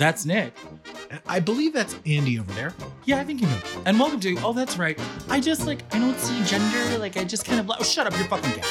That's Nick. I believe that's Andy over there. Yeah, I think you know. And welcome to. Oh, that's right. I just like I don't see gender. Like I just kind of. Oh, shut up! You're fucking gay.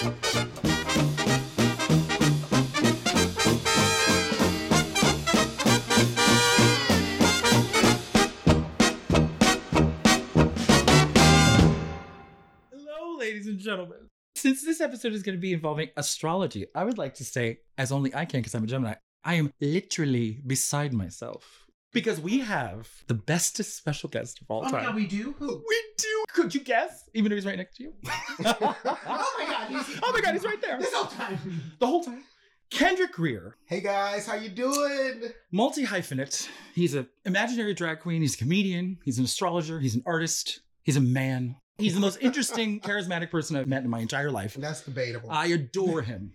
Hello, ladies and gentlemen. Since this episode is going to be involving astrology, I would like to say, as only I can because I'm a Gemini, I am literally beside myself. Because we have the bestest special guest of all Oh my time. god, we do? Who? We do. Could you guess? Even though he's right next to you. Oh my god, he's oh my god, he's right there. This whole time. The whole time. Kendrick Greer, Hey guys, how you doing? multi hyphenate. He's an imaginary drag queen. He's a comedian. He's an astrologer. He's an artist. He's a man. He's the most interesting, charismatic person I've met in my entire life. And that's debatable. I adore him.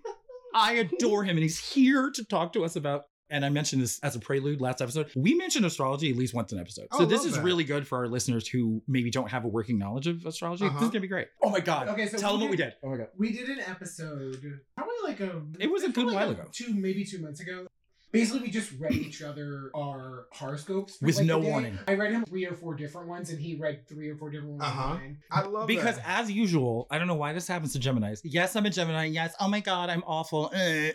I adore him. And he's here to talk to us about. And I mentioned this as a prelude last episode. We mentioned astrology at least once an episode. So Oh, this is that. really good for our listeners who maybe don't have a working knowledge of astrology. This Uh-huh. is gonna be great. Oh my god. Okay, so Tell we them what we did- did. Oh my god. We did an episode probably like a It was a good probably while like ago. Two maybe two months ago. Basically, we just read each other our horoscopes With like, no warning. I read him three or four different ones, and he read three or four different ones. Uh-huh. I love Because that. as usual, I don't know why this happens to Geminis. Yes, I'm a Gemini. Yes, oh my god, I'm awful. Eh.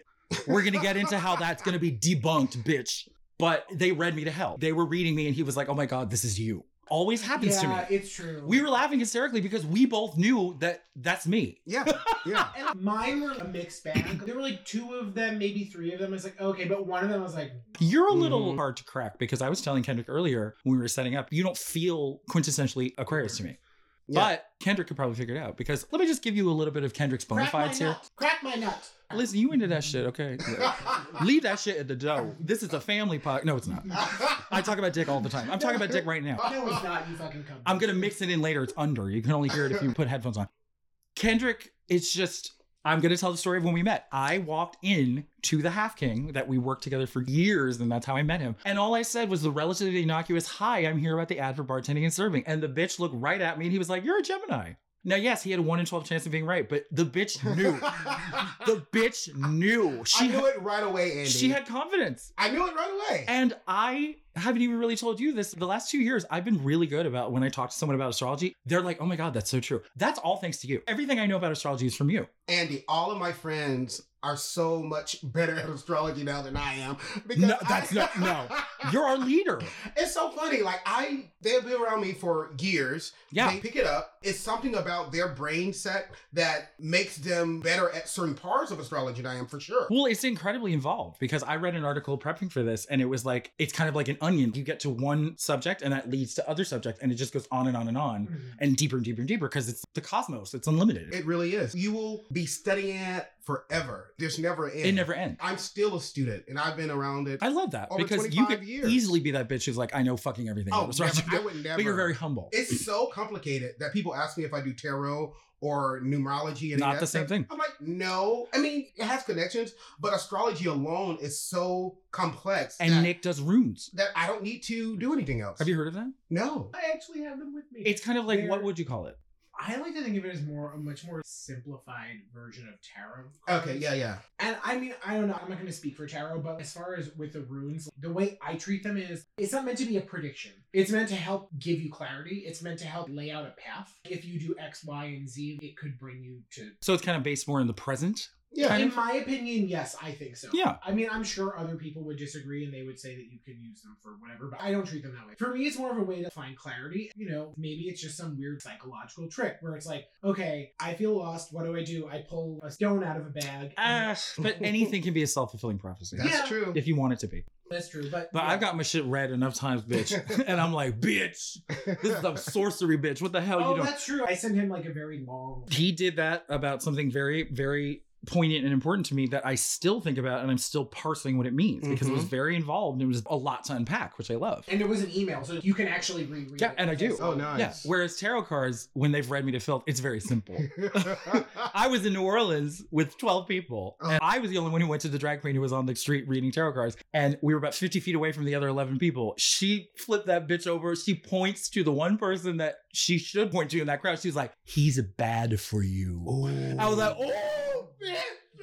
We're gonna get into how that's gonna be debunked, bitch. But they read me to hell. They were reading me, and he was like, "Oh my god, this is you." Always happens to me. Yeah, it's true. We were laughing hysterically because we both knew that that's me. Yeah, yeah. And mine were a mixed bag. There were like two of them, maybe three of them. I was like, okay, but one of them was like, You're a little Mhm. hard to crack because I was telling Kendrick earlier when we were setting up, you don't feel quintessentially Aquarius to me. Yeah. But Kendrick could probably figure it out because let me just give you a little bit of Kendrick's bona crack my fides here. nut, crack my nut. Listen, you into that shit, okay? Leave that shit at the door. This is a family pod. No, it's not. I talk about dick all the time. I'm talking about dick right now. No, it's not. You fucking come. I'm gonna mix it in later. It's under. You can only hear it if you put headphones on. Kendrick, it's just I'm gonna tell the story of when we met. I walked in to the Half King that we worked together for years, and that's how I met him. And all I said was the relatively innocuous, "Hi, I'm here about the ad for bartending and serving." And the bitch looked right at me, and he was like, "You're a Gemini." Now, yes, he had a one in twelve chance of being right, but the bitch knew. the bitch knew. I She knew it right away, Andy. she had confidence. I knew it right away. And I haven't even really told you this. The last two years, I've been really good about when I talk to someone about astrology, they're like, oh my God, that's so true. That's all thanks to you. Everything I know about astrology is from you. Andy, all of my friends are so much better at astrology now than I am. Because No, that's I- not- no. You're our leader. It's so funny. Like I, they've been around me for years. Yeah. They pick it up. It's something about their brain set that makes them better at certain parts of astrology than I am for sure. Well, it's incredibly involved because I read an article prepping for this and it was like, it's kind of like an onion. You get to one subject and that leads to other subjects and it just goes on and on and on Mhm. and deeper and deeper and deeper because it's the cosmos. It's unlimited. It really is. You will be studying it forever. There's never an end. It never ends. I'm still a student, and I've been around it. I love that Over because you could years. easily be that bitch who's like, I know fucking everything oh, about astrology. never, I would never. But you're very humble. It's so complicated that people ask me if I do tarot or numerology and Not the same stuff. thing. I'm like, no. I mean, it has connections, but astrology alone is so complex And that, Nick does runes. that I don't need to do anything else. Have you heard of that? No. I actually have them with me. It's kind of like, They're- what would you call it? I like to think of it as more a much more simplified version of tarot. cards. Okay. Yeah. Yeah. And I mean, I don't know. I'm not going to speak for tarot, but as far as with the runes, the way I treat them is it's not meant to be a prediction. It's meant to help give you clarity. It's meant to help lay out a path. If you do X, Y, and Z, it could bring you to. So it's kind of based more in the present. Yeah. In of. my opinion, yes, I think so. Yeah. I mean, I'm sure other people would disagree and they would say that you can use them for whatever, but I don't treat them that way. For me, it's more of a way to find clarity. You know, maybe it's just some weird psychological trick where it's like, okay, I feel lost. What do I do? I pull a stone out of a bag. and- Ah, but anything can be a self fulfilling prophecy That's Yeah. true. if you want it to be. That's true, but But yeah. I've got my shit read enough times, bitch, and I'm like, bitch, this is a sorcery, bitch. What the hell Oh, you doing? that's true. I sent him like a very long. He did that about something very, very poignant and important to me that I still think about and I'm still parsing what it means because it was Mhm. very involved and it was a lot to unpack, which I love. And it was an email, so you can actually reread Yeah, it. and I do. Oh, nice. Yeah. Whereas tarot cards, when they've read me to filth, it's very simple. I was in New Orleans with 12 people, Oh. and I was the only one who went to the drag queen who was on the street reading tarot cards. And we were about 50 feet away from the other 11 people. She flipped that bitch over. She points to the one person that she should point to you in that crowd. She's like, he's bad for you. I was like, oh, bitch.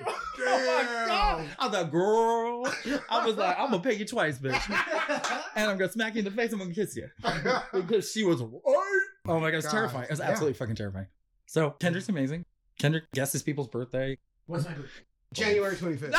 Oh my god! I was like, girl. I was like, I'm gonna pay you twice, bitch. And I'm gonna smack you in the face. I'm gonna kiss you because she was. Right. Oh my god, it's terrifying. It was yeah. absolutely fucking terrifying. So Kendrick's amazing. Kendrick guesses people's birthday. What's my birthday? January 25th.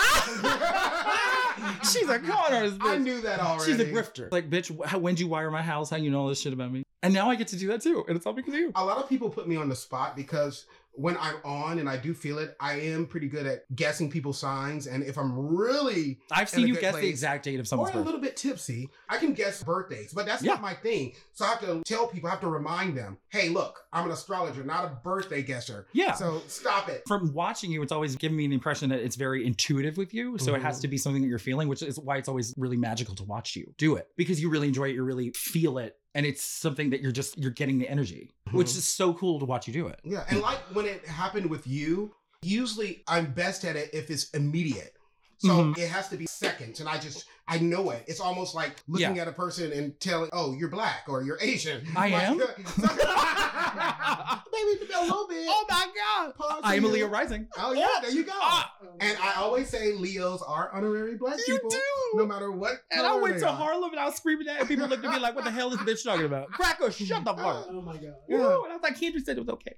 She's a con artist. I knew that already. She's a grifter. Like, bitch, how, when'd you wire my house? How you know all this shit about me? And now I get to do that too. And it's all because of you. A lot of people put me on the spot because when I'm on and I do feel it, I am pretty good at guessing people's signs. And if I'm really I've seen you guess the exact date of someone's or someone's a little bit tipsy, I can guess birthdays, but that's Yeah. not my thing. So I have to tell people, I have to remind them, hey, look, I'm an astrologer, not a birthday guesser. Yeah. So stop it. From watching you, it's always given me the impression that it's very intuitive with you. So it has Mhm. to be something that you're feeling, which is why it's always really magical to watch you do it because you really enjoy it. You really feel it. And it's something that you're just, you're getting the energy, which Mhm. is so cool to watch you do it. Yeah, and like when it happened with you, usually I'm best at it if it's immediate. So Mhm. it has to be seconds, and I just I know it. It's almost like looking at a person and telling, "Oh, you're black or you're Asian." I Like- am? Maybe a little bit. Oh my God. Pause I am a Leo rising. Oh yeah, there you go. Ah, And I always say Leos are honorary black you people, do. no matter what. And I went to. Harlem and I was screaming at it. and People looked at me like, what the hell is this bitch talking about? Cracker, shut the fuck up. Oh my god. Woo, And I was like, Kendrick said it was okay.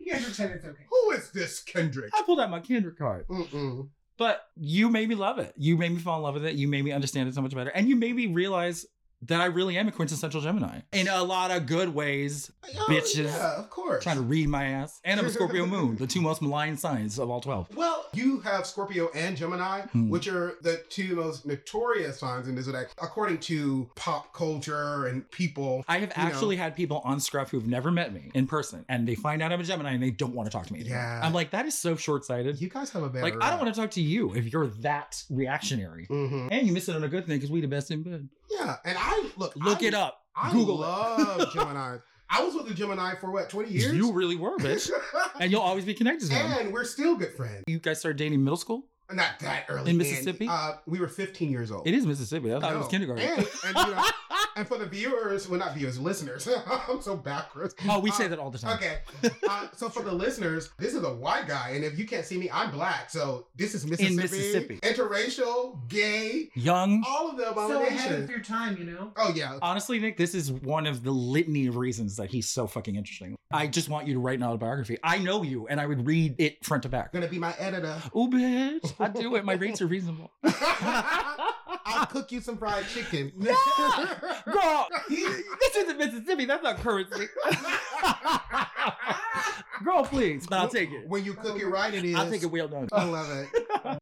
you guys are it's okay. Who is this Kendrick? I pulled out my Kendrick card. Mm-mm. But you made me love it. You made me fall in love with it. You made me understand it so much better. And you made me realize that I really am a quintessential Gemini in a lot of good ways. Oh, Bitches. Yeah, of course. Trying to read my ass. And I'm a Scorpio moon, the two most malign signs of all 12. Well, you have Scorpio and Gemini, Hmm. which are the two most notorious signs in the zodiac, according to pop culture and people. I have You know. actually had people on Scruff who've never met me in person and they find out I'm a Gemini and they don't want to talk to me anymore. Yeah. I'm like, that is so short sighted. You guys have a bad Like, I don't want to talk to you if you're that reactionary. hmm And you miss it on a good thing because we the best in bed. Yeah, and I look. Look I, it up. I Google it. love Gemini. I was with a Gemini for what twenty years. You really were, bitch. and you'll always be connected to him. and we're still good friends. You guys started dating middle school? Not that early In Mississippi? Uh, we were fifteen years old. It is Mississippi. I thought it was kindergarten. And, and, you know, and for the viewers, well, not viewers, listeners. I'm so backwards. oh, we say Uh, that all the time. Okay. Uh, so for the listeners, this is a white guy, and if you can't see me, I'm black. So this is Mississippi. In Mississippi. Interracial, gay, Young. all of the So ahead of abominations. your time, you know. Oh yeah. Honestly, Nick, this is one of the litany of reasons that he's so fucking interesting. I just want you to write an autobiography. I know you, and I would read it front to back. Gonna be my editor. Oh, bitch. I do it. My rates are reasonable. I'll cook you some fried chicken. Girl, this isn't Mississippi. That's not currency. Girl, please. But I'll take it. When you cook it right, it is. I'll take it well done. I love it.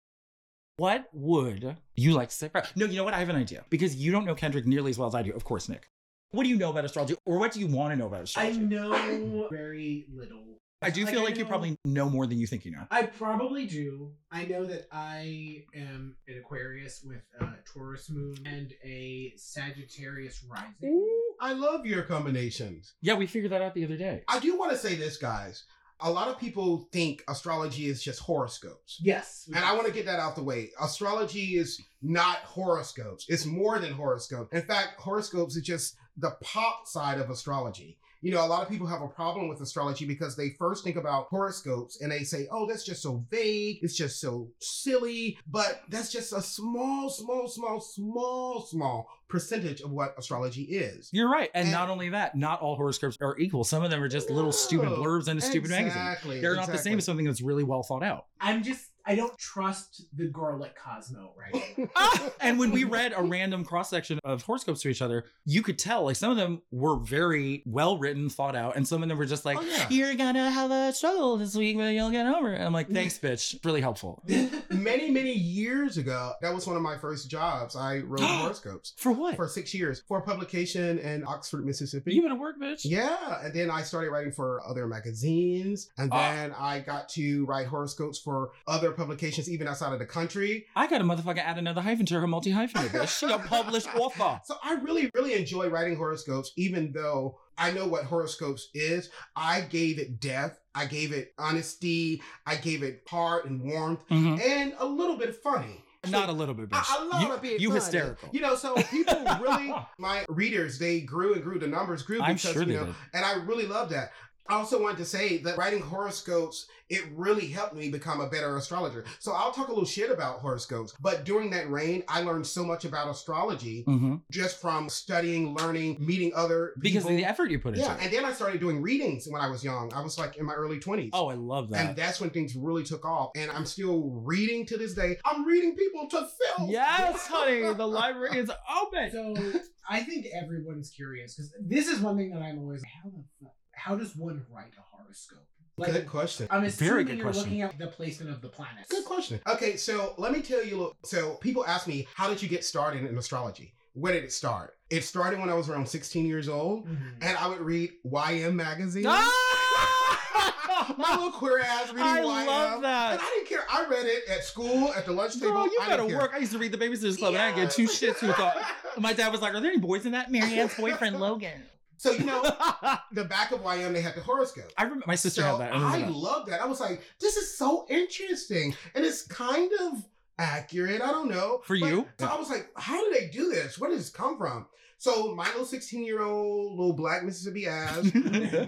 What would you like to say? No, you know what? I have an idea because you don't know Kendrick nearly as well as I do. Of course, Nick. What do you know about astrology, or what do you want to know about astrology? I know very little. I, do feel like you probably know more than you think you know. I probably do. I know that I am an Aquarius with a Taurus moon and a Sagittarius rising. I love your combinations. Yeah, we figured that out the other day. I do want to say this, guys. A lot of people think astrology is just horoscopes. Yes. And I want to get that out the way. Astrology is not horoscopes. It's more than horoscopes. In fact, horoscopes is just the pop side of astrology. You know, a lot of people have a problem with astrology because they first think about horoscopes and they say, oh, that's just so vague. It's just so silly. But that's just a small, small, small, small, small percentage of what astrology is. You're right. And, And- not only that, not all horoscopes are equal. Some of them are just little stupid No. blurbs in a stupid magazine. They're not the same as something that's really well thought out. I'm just I don't trust the girl at Cosmo right and when we read a random cross section of horoscopes to each other, you could tell like some of them were very well written, thought out, and some of them were just like, Oh, yeah. "You're gonna have a struggle this week, but you'll get over it." I'm like, "Thanks, bitch. Really helpful." many, many years ago, that was one of my first jobs. I wrote horoscopes For what? for six years for publication in Oxford, Mississippi. you better work, bitch. Yeah, and then I started writing for other magazines, and Ah. then I got to write horoscopes for other publications, even outside of the country. I got a motherfucker add another hyphen to her multi hyphen, bitch. She a published author. So I really, really enjoy writing horoscopes, even though I know what horoscopes is. I gave it depth, I gave it honesty, I gave it heart and warmth, Mhm. and a little bit funny. Not a little bit, bitch. I, I love you, it being you funny. hysterical. You know, so people really, my readers, they grew and grew. The numbers grew I'm because sure you they know, did. and I really love that. I also wanted to say that writing horoscopes, it really helped me become a better astrologer. So I'll talk a little shit about horoscopes, but during that reign, I learned so much about astrology Mhm. just from studying, learning, meeting other Because of the effort you put into yeah, it. and then I started doing readings when I was young. I was like in my early 20s. Oh, I love that. And that's when things really took off. And I'm still reading to this day. I'm reading people to filth. yes, honey. The library is open. So I think everyone's curious because this is one thing that I'm always how the fuck, how does one write a horoscope? Good question. I'm Very assuming good you're question. looking at the placement of the planets. Good question. Okay, so let me tell you. a So people ask me, how did you get started in astrology? Where did it start? It started when I was around 16 years old, Mhm. and I would read YM magazine. Ah! My little queer ass reading I YM. love And. I didn't care. I read it at school, at the lunch table. Girl, you I gotta didn't care. work. I used to read the Babysitters Club, and I get two shits who thought. My dad was like, "Are there any boys in that?" Mary Anne's boyfriend Logan. So you know, the back of YM, they had the horoscope. I remember my sister so had that. I I love that. I was like, this is so interesting, and it's kind of accurate. I don't know For But- you? So I was like, how do they do this? Where does this come from? So my little 16 year old little black Mississippi ass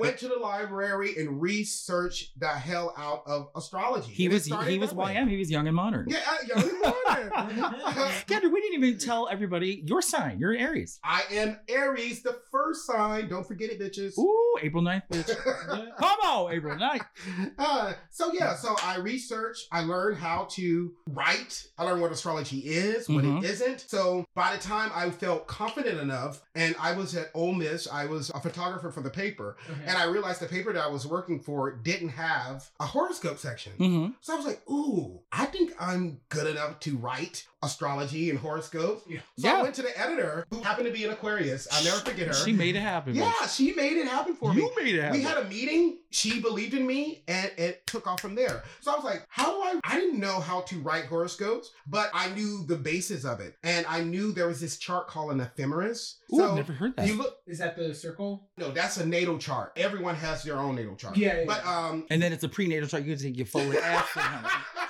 went to the library and researched the hell out of astrology. he And was he was way. YM. He was young and modern. Yeah, uh, young and modern. Kendra, we didn't even tell everybody your sign. You're Aries. I am Aries, the first sign. Don't forget it, bitches. Ooh, April 9th, bitch. Come on, April 9th. Uh, so yeah, so I researched, I learned how to write, I learned what astrology is, what Mhm. it isn't. So by the time I felt confident enough, and I was at Ole Miss, I was a photographer for the paper, Okay. and I realized the paper that I was working for didn't have a horoscope section. Mm-hmm. So I was like, ooh, I think I'm good enough to write astrology and horoscopes. So Yeah. I went to the editor, who happened to be an Aquarius. I'll never forget her. She made it happen. yeah, bitch. she made it happen for me you made it happen. we had a meeting. She believed in me, and it took off from there. So I was like, "How do I?" I didn't know how to write horoscopes, but I knew the basis of it, and I knew there was this chart called an ephemeris. Ooh, so I've never heard that. you look. Is that the circle? No, that's a natal chart. Everyone has their own natal chart. Yeah, yeah, But um. and then it's a prenatal chart. You can take your folded ass.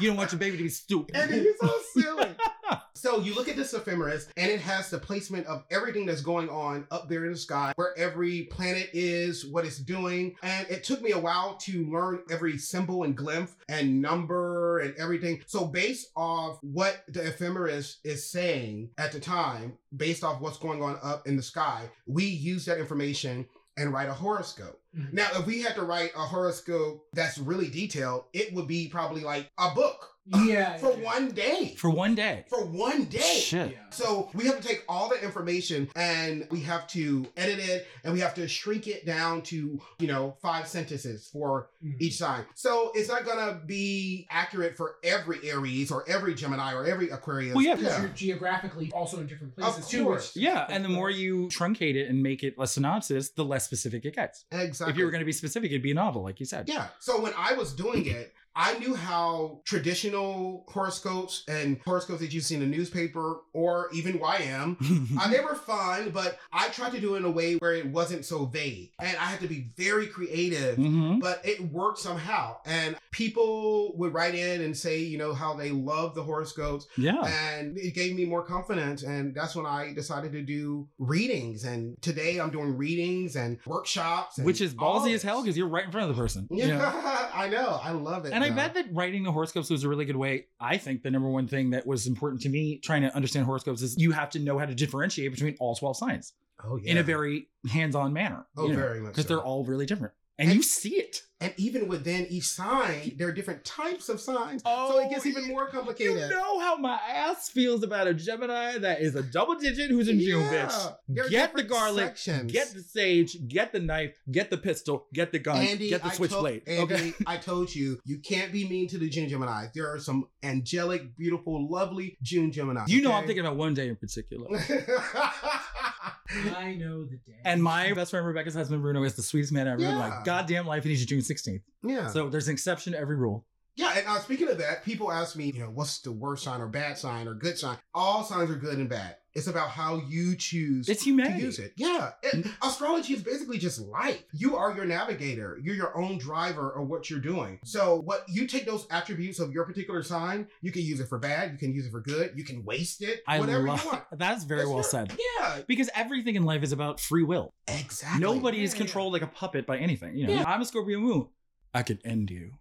You don't want your baby to be stupid. And it's so silly. so you look at this ephemeris, and it has the placement of everything that's going on up there in the sky, where every planet is, what it's doing. And it took me a while to learn every symbol and glyph and number and everything. So based off what the ephemeris is saying at the time, based off what's going on up in the sky, we use that information and write a horoscope. Mhm. Now, if we had to write a horoscope that's really detailed, it would be probably like a book Yeah. for yeah. one day. For one day. For one day. Shit. Yeah. So we have to take all the information and we have to edit it and we have to shrink it down to, you know, five sentences for Mhm. each sign. So it's not gonna be accurate for every Aries or every Gemini or every Aquarius. Well, yeah, Because you're geographically also in different places Of too. which- Yeah, and the more you truncate it and make it a synopsis, the less specific it gets. exactly. If you were going to be specific, it'd be a novel, like you said. Yeah. So when I was doing it, I knew how traditional horoscopes and horoscopes that you see in the newspaper or even YM, uh, they were fun, but I tried to do it in a way where it wasn't so vague. And I had to be very creative, hmm but it worked somehow. And people would write in and say, you know, how they love the horoscopes. Yeah. And it gave me more confidence. And that's when I decided to do readings. And today I'm doing readings and workshops. And Which is ballsy as hell because you're right in front of the person. Yeah, you know? I know. I love it. And I bet that writing the horoscopes was a really good way. I think the number one thing that was important to me trying to understand horoscopes is you have to know how to differentiate between all 12 signs oh, yeah. in a very hands on manner. Oh, very much Because so. they're all really different. And, And- you see it. And even within each sign, there are different types of signs. Oh, so Oh, it gets even more complicated. You know how my ass feels about a Gemini that is a double digit who's in June, Yeah. bitch. Get the garlic, sections. get the sage, get the knife, get the pistol, get the gun, Andy, get the switchblade. Andy, Okay. I told you, you can't be mean to the June Gemini. There are some angelic, beautiful, lovely June Gemini. You know, I'm thinking about one day in particular. I know the day. And my best friend Rebecca's husband Bruno is the sweetest man ever in my Yeah. goddamn life, and he's June 16th. yeah. So there's an exception to every rule. Yeah, and uh, speaking of that, people ask me, you know, what's the worst sign or bad sign or good sign? All signs are good and bad. It's about how you choose It's to use it. Yeah. It- mm. astrology is basically just life. You are your navigator. You're your own driver of what you're doing. So what you take those attributes of your particular sign, you can use it for bad, you can use it for good, you can waste it, I whatever love you want. that's very It's well your- said. Yeah. Because everything in life is about free will. Exactly. Nobody Yeah, is yeah. controlled like a puppet by anything. You know, Yeah. I'm a Scorpio moon. I could end you,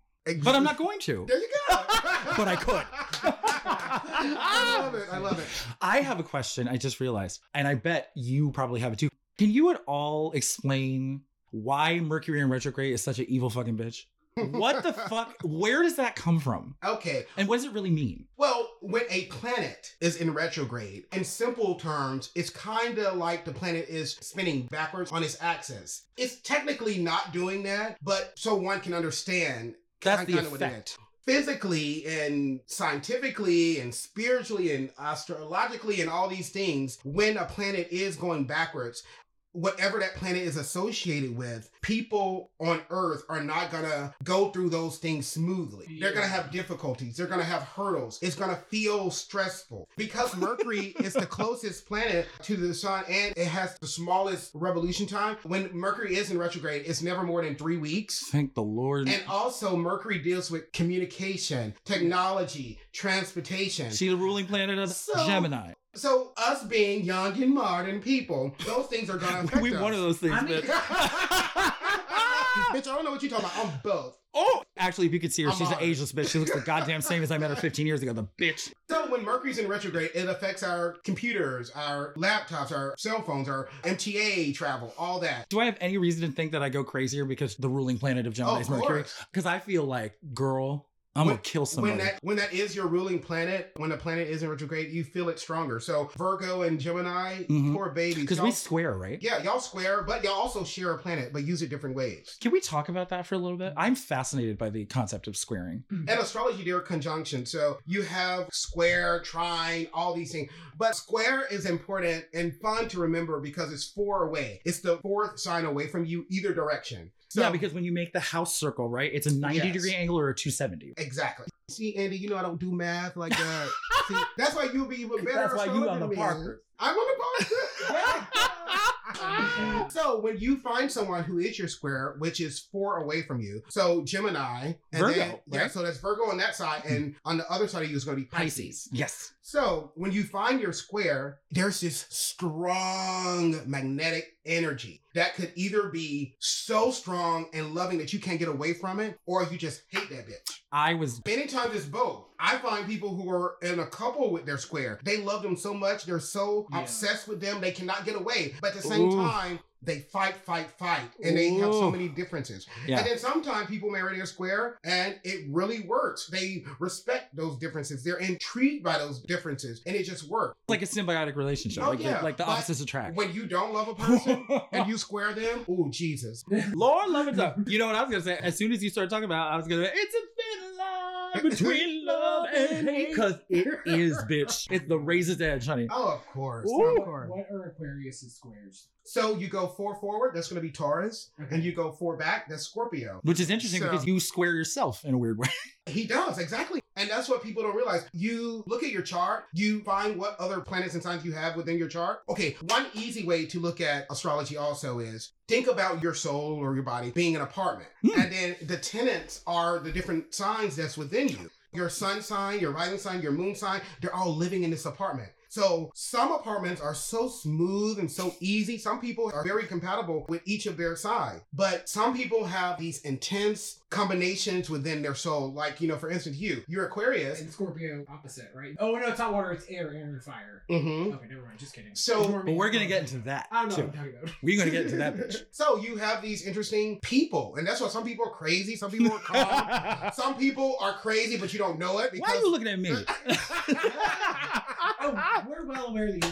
but I'm not going to. There you go. But I could. I love it. I love it. I have a question. I just realized, and I bet you probably have it too. Can you at all explain why Mercury in retrograde is such an evil fucking bitch? What the fuck? Where does that come from? Okay. And what does it really mean? Well, when a planet is in retrograde, in simple terms, it's kind of like the planet is spinning backwards on its axis. It's technically not doing that, but so one can understand That's the kinda what it effect. Physically and scientifically and spiritually and astrologically and all these things, when a planet is going backwards, whatever that planet is associated with, people on Earth are not gonna go through those things smoothly. They're gonna have difficulties. They're gonna have hurdles. It's gonna feel stressful because Mercury is the closest planet to the sun and it has the smallest revolution time. When Mercury is in retrograde, it's never more than three weeks. Thank the Lord. And also, Mercury deals with communication, technology, transportation. See the ruling planet of So- Gemini. So, us being young and modern people, those things are going to affect we us. one of those things, I mean- bitch. Bitch, I don't know what you're talking about. I'm both. oh, actually, if you could see her, I'm she's an ageless bitch. She looks the goddamn same as I met her 15 years ago. The bitch. So, when Mercury's in retrograde, it affects our computers, our laptops, our cell phones, our MTA travel, all that. Do I have any reason to think that I go crazier because the ruling planet of Gemini Oh, is Mercury? Because I feel like, girl, I'm When- gonna kill somebody. When that when that is your ruling planet, when the planet is in retrograde, you feel it stronger. So Virgo and Gemini, Mhm. poor babies. Because we square, right? yeah, y'all square, but y'all also share a planet, but use it different ways. Can we talk about that for a little bit? I'm fascinated by the concept of squaring. In astrology, there are conjunctions. So you have square, trine, all these things. But square is important and fun to remember because it's four away. It's the fourth sign away from you, either direction. So, yeah, because when you make the house circle, right, it's a 90 Yes. degree angle or a 270. Exactly. See, Andy, you know I don't do math like that. Uh, see, that's why you'll be even better. That's why you on the me. Parker. I'm on the Parker. so when you find someone who is your square, which is four away from you, so Gemini, and Virgo, then, yeah, so that's Virgo on that side, and on the other side of you is going to be Pisces. Pisces. Yes. So when you find your square, there's this strong magnetic energy that could either be so strong and loving that you can't get away from it, or you just hate that bitch. I was Many times it's both. I find people who are in a couple with their square, they love them so much, they're so Yeah. obsessed with them, they cannot get away. But at the same Ooh. time, they fight, fight, fight, and they have so many differences. yeah. And then sometimes people marry their square and it really works. They respect those differences. They're intrigued by those differences and it just works. like a symbiotic relationship. Oh, like, the- yeah, like the but opposites attract. When you don't love a person and you square them, oh Jesus. Lord love it up. You know what I was gonna say? As soon as you started talking about, it, I was gonna. It's a thin line between love and hate, because it is, bitch. It's the razor's edge, honey. Oh, of course. Ooh. Of course. What are Aquarius' squares? So you go four forward, that's going to be Taurus, Okay. and you go four back, that's Scorpio. Which is interesting So- because you square yourself in a weird way. He does, exactly. And that's what people don't realize. You look at your chart, you find what other planets and signs you have within your chart. Okay, one easy way to look at astrology also is think about your soul or your body being an apartment. Hmm. And then the tenants are the different signs that's within you. Your sun sign, your rising sign, your moon sign, they're all living in this apartment. So some apartments are so smooth and so easy. Some people are very compatible with each of their side. But some people have these intense combinations within their soul. Like, you know, for instance, you, you're Aquarius. And Scorpio opposite, right? Oh no, it's not water. It's air, air and fire. hmm Okay, never mind. Just kidding. So- Ignore me. But we're gonna get into that I don't know too. what I'm talking about. We're gonna get into that bitch. So you have these interesting people. And that's why some people are crazy. Some people are calm. some people are crazy, but you don't know it because Why are you looking at me? Oh, we're well aware that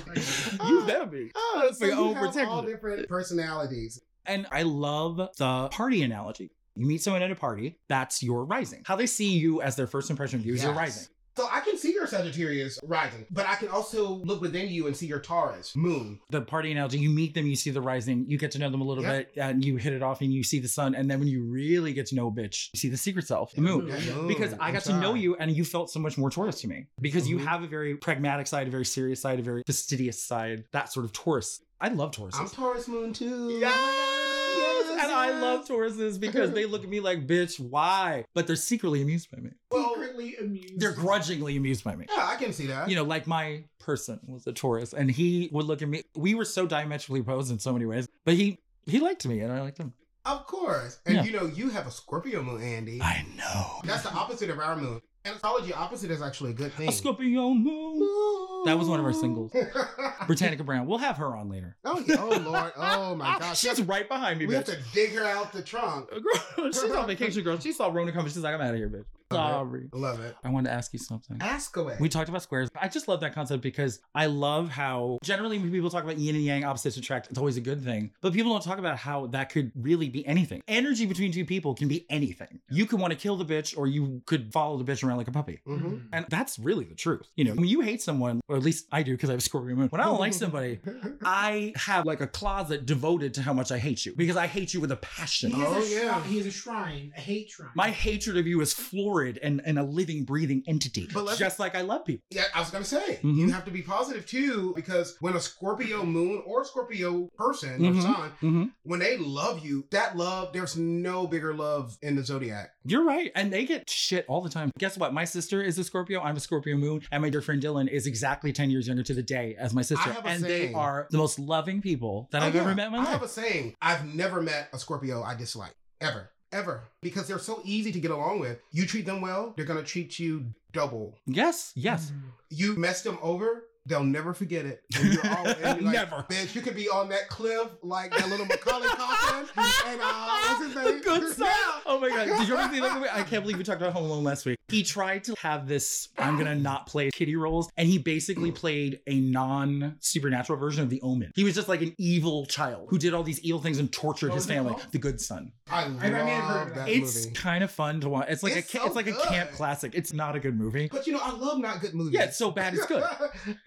you're you better be. Oh, For so your you own have all different personalities. And I love the party analogy. You meet someone at a party, that's your rising. How they see you as their first impression of you is your rising. So I can see your Sagittarius rising, but I can also look within you and see your Taurus moon. The party analogy, you meet them, you see the rising, you get to know them a little Yeah. bit, and you hit it off and you see the sun. And then when you really get to know a bitch, you see the secret self, the moon. Yeah, moon Because I got to know you and you felt so much more Taurus to me because you Mhm. have a very pragmatic side, a very serious side, a very fastidious side, that sort of Taurus. I love Taurus. I'm Taurus moon too. Yes! and I love Tauruses because they look at me like, bitch, why? But they're secretly amused by me. Well, Secretly amused. They're grudgingly amused by me. yeah, I can see that. You know, like my person was a Taurus, and he would look at me. We were so diametrically opposed in so many ways, but he he liked me, and I liked him. Of course. And Yeah. you know, you have a Scorpio moon, Andy. I know. That's the opposite of our moon. And astrology opposite is actually a good thing. A Scorpio moon. That was one of our singles. oh, Britannica Brown. We'll have her on later. Oh, yeah. oh Lord. Oh my gosh. She's right behind me, we have to dig her out the trunk. Girl, she's on vacation, girl. She saw Rona coming. She's like, I'm out of here, bitch. Sorry. Love it. I wanted to ask you something. Ask away. We talked about squares. I just love that concept because I love how generally when people talk about yin and yang, opposites attract, it's always a good thing. But people don't talk about how that could really be anything. Energy between two people can be anything. You could want to kill the bitch or you could follow the bitch around like a puppy. Mhm. And that's really the truth. You know, when you hate someone, or at least I do because I have a Scorpio moon, when I don't like somebody, I have like a closet devoted to how much I hate you because I hate you with a passion. He has, Oh, a shrine, yeah. he has a shrine, a hate shrine. My hatred of you is florid and, and a living, breathing entity. But just like I love people. Yeah, I was gonna say Mhm. you have to be positive too, because when a Scorpio moon or Scorpio person or Mhm. sign, hmm when they love you, that love, there's no bigger love in the zodiac. You're right. And they get shit all the time. Guess what? My sister is a Scorpio. I'm a Scorpio moon. And my dear friend Dylan is exactly 10 years younger to the day as my sister. And they are the most loving people that Oh, I've yeah. ever met in my I life. have a saying: I've never met a Scorpio I dislike ever, ever, because they're so easy to get along with. You treat them well, they're gonna treat you double. yes, yes. Mhm. You mess them over, they'll never forget it. And you're all, and you're like, Never. Bitch, you could be on that cliff like that little Macaulay Culkin and uh, what's his name? Good son. Yeah. Oh my god! Did you ever see that movie? I can't believe we talked about Home Alone last week. He tried to have this. I'm gonna not play kitty roles, and he basically played a non-supernatural version of the Omen. He was just like an evil child who did all these evil things and tortured What his family. The Good Son. I I mean, love that. It's movie. kind of fun to watch. It's like It's a so it's like a camp classic. It's not a good movie. But you know, I love not good movies. Yeah, it's so bad it's good.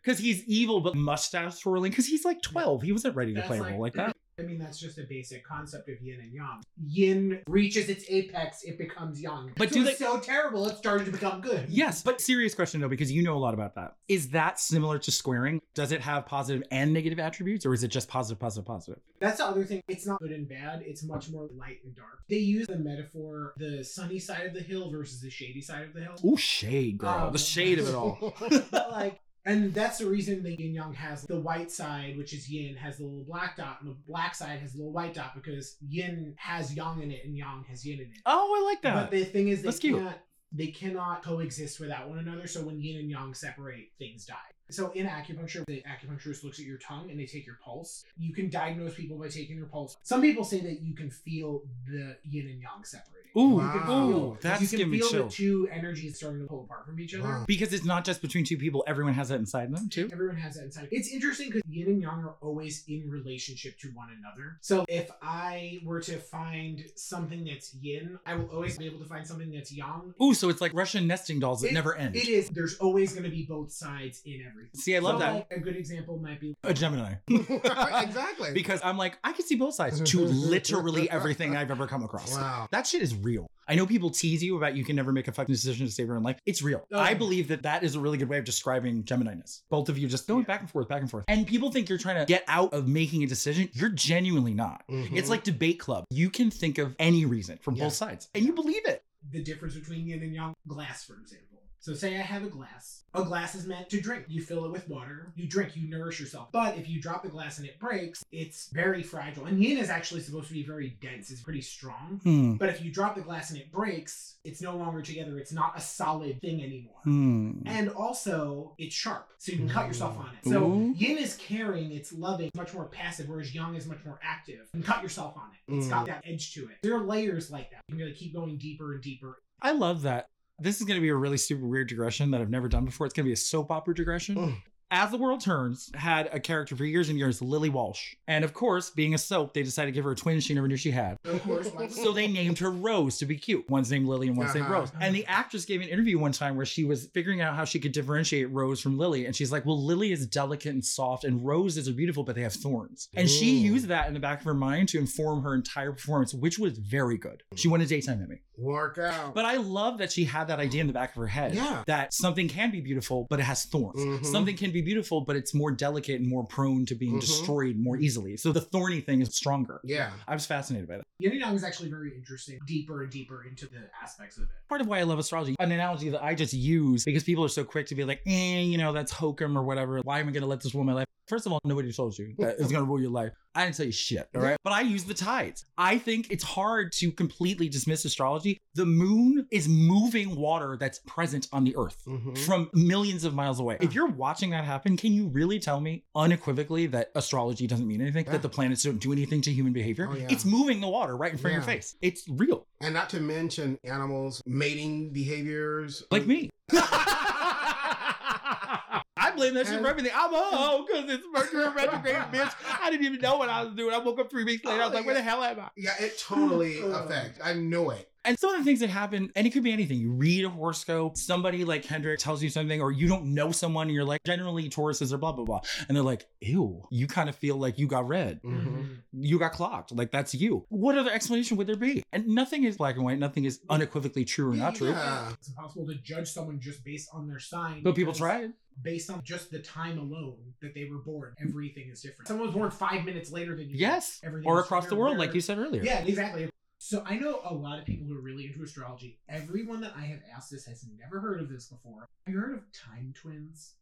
Because he's evil, but mustache twirling. Because he's like 12. He wasn't ready to That's play a like- role like that. I mean, that's just a basic concept of yin and yang. Yin reaches its apex, it becomes yang. But so do it's they- so terrible, it started to become good. Yes, but serious question though, because you know a lot about that. Is that similar to squaring? Does it have positive and negative attributes, or is it just positive, positive, positive? That's the other thing. It's not good and bad. It's much more light and dark. They use the metaphor the sunny side of the hill versus the shady side of the hill. Ooh, shade, girl. Um, the shade of it all. but like and that's the reason the yin yang has the white side which is yin has the little black dot and the black side has the little white dot because yin has yang in it and yang has yin in it. Oh, I like that. but the thing is they That's cute. can't they cannot coexist without one another so when yin and yang separate things die. So in acupuncture the acupuncturist looks at your tongue and they take your pulse. You can diagnose people by taking your pulse. Some people say that you can feel the yin and yang separating Ooh, You can Wow. feel- ooh, that's you can giving me feel the two energies starting to pull apart from each other Wow. Because it's not just between two people. Everyone has that inside them too. Everyone has that inside. It's interesting because yin and yang are always in relationship to one another. So if I were to find something that's yin, I will always be able to find something that's yang. Ooh, so it's like Russian nesting dolls that It- never end. It is. There's always going to be both sides in everything. See, I love So, that. like, a good example might be A Gemini. exactly. Because I'm like, I can see both sides to literally everything I've ever come across. wow. That shit is real. I know people tease you about you can never make a fucking decision to save your own life. It's real. Oh. I believe that that is a really good way of describing Gemini-ness. Both of you just going Yeah. back and forth, back and forth. And people think you're trying to get out of making a decision. You're genuinely not. Mhm. It's like debate club. You can think of any reason from Yeah. both sides and you believe it. the difference between yin and yang. Glass, for example. So say I have a glass. A glass is meant to drink. You fill it with water. You drink. You nourish yourself. But if you drop the glass and it breaks, it's very fragile. And yin is actually supposed to be very dense. It's pretty strong. Hmm. But if you drop the glass and it breaks, it's no longer together. It's not a solid thing anymore. Hmm. And also, it's sharp, so you can cut yourself on it. So Ooh. yin is caring, it's loving, much more passive, whereas yang is much more active. You can cut yourself on it. It's Mm. got that edge to it. There are layers like that. You can really keep going deeper and deeper. I love that. This is going to be a really super weird digression that I've never done before. It's going to be a soap opera digression. As the World Turns had a character for years and years, Lily Walsh. And of course, being a soap, they decided to give her a twin she never knew she had. Of course. So they named her Rose to be cute. One's named Lily and one's named Uh-huh. Rose. And the actress gave an interview one time where she was figuring out how she could differentiate Rose from Lily. And she's like, well, Lily is delicate and soft, and roses are beautiful, but they have thorns. And she used that in the back of her mind to inform her entire performance, which was very good. She won a daytime Emmy. Work out. But I love that she had that idea in the back of her head. Yeah. That something can be beautiful, but it has thorns. Mhm. Something can be beautiful, but it's more delicate and more prone to being Mhm. destroyed more easily. So the thorny thing is stronger. yeah. I was fascinated by that. Yin and Yang is actually very interesting, deeper and deeper into the aspects of it. Part of why I love astrology, an analogy that I just use because people are so quick to be like, eh, you know, that's hokum or whatever. Why am I going to let this rule my life? First of all, nobody told you that it's going to rule your life. I didn't tell you shit, all right? But I use the tides. I think it's hard to completely dismiss astrology. The moon is moving water that's present on the earth. Mhm. from millions of miles away. If you're watching that happen, can you really tell me unequivocally that astrology doesn't mean anything? Yeah. That the planets don't do anything to human behavior? Oh, yeah. It's moving the water right in front of your face. It's real. And not to mention animals' mating behaviors. Like me. I blame that shit for everything. I'm oh, because it's Mercury retrograde, bitch. I didn't even know what I was doing. I woke up three weeks later. I was oh, like, where the hell am I? Yeah, it totally Oh. affects. I know it. And some of the things that happen, and it could be anything. You read a horoscope, somebody like Kendrick tells you something, or you don't know someone, and you're like, generally Tauruses are blah, blah, blah. And they're like, ew, you kind of feel like you got read. Mhm. You got clocked. Like, that's you. What other explanation would there be? And nothing is black and white. Nothing is unequivocally true or not true. Yeah. It's impossible to judge someone just based on their sign. But people try it. Based on just the time alone that they were born, everything is different. Someone was born five minutes later than you. Yes. Everything Or across the they're- world, like you said earlier. Yeah, exactly. So I know a lot of people who are really into astrology. Everyone that I have asked this has never heard of this before. Have you heard of time twins?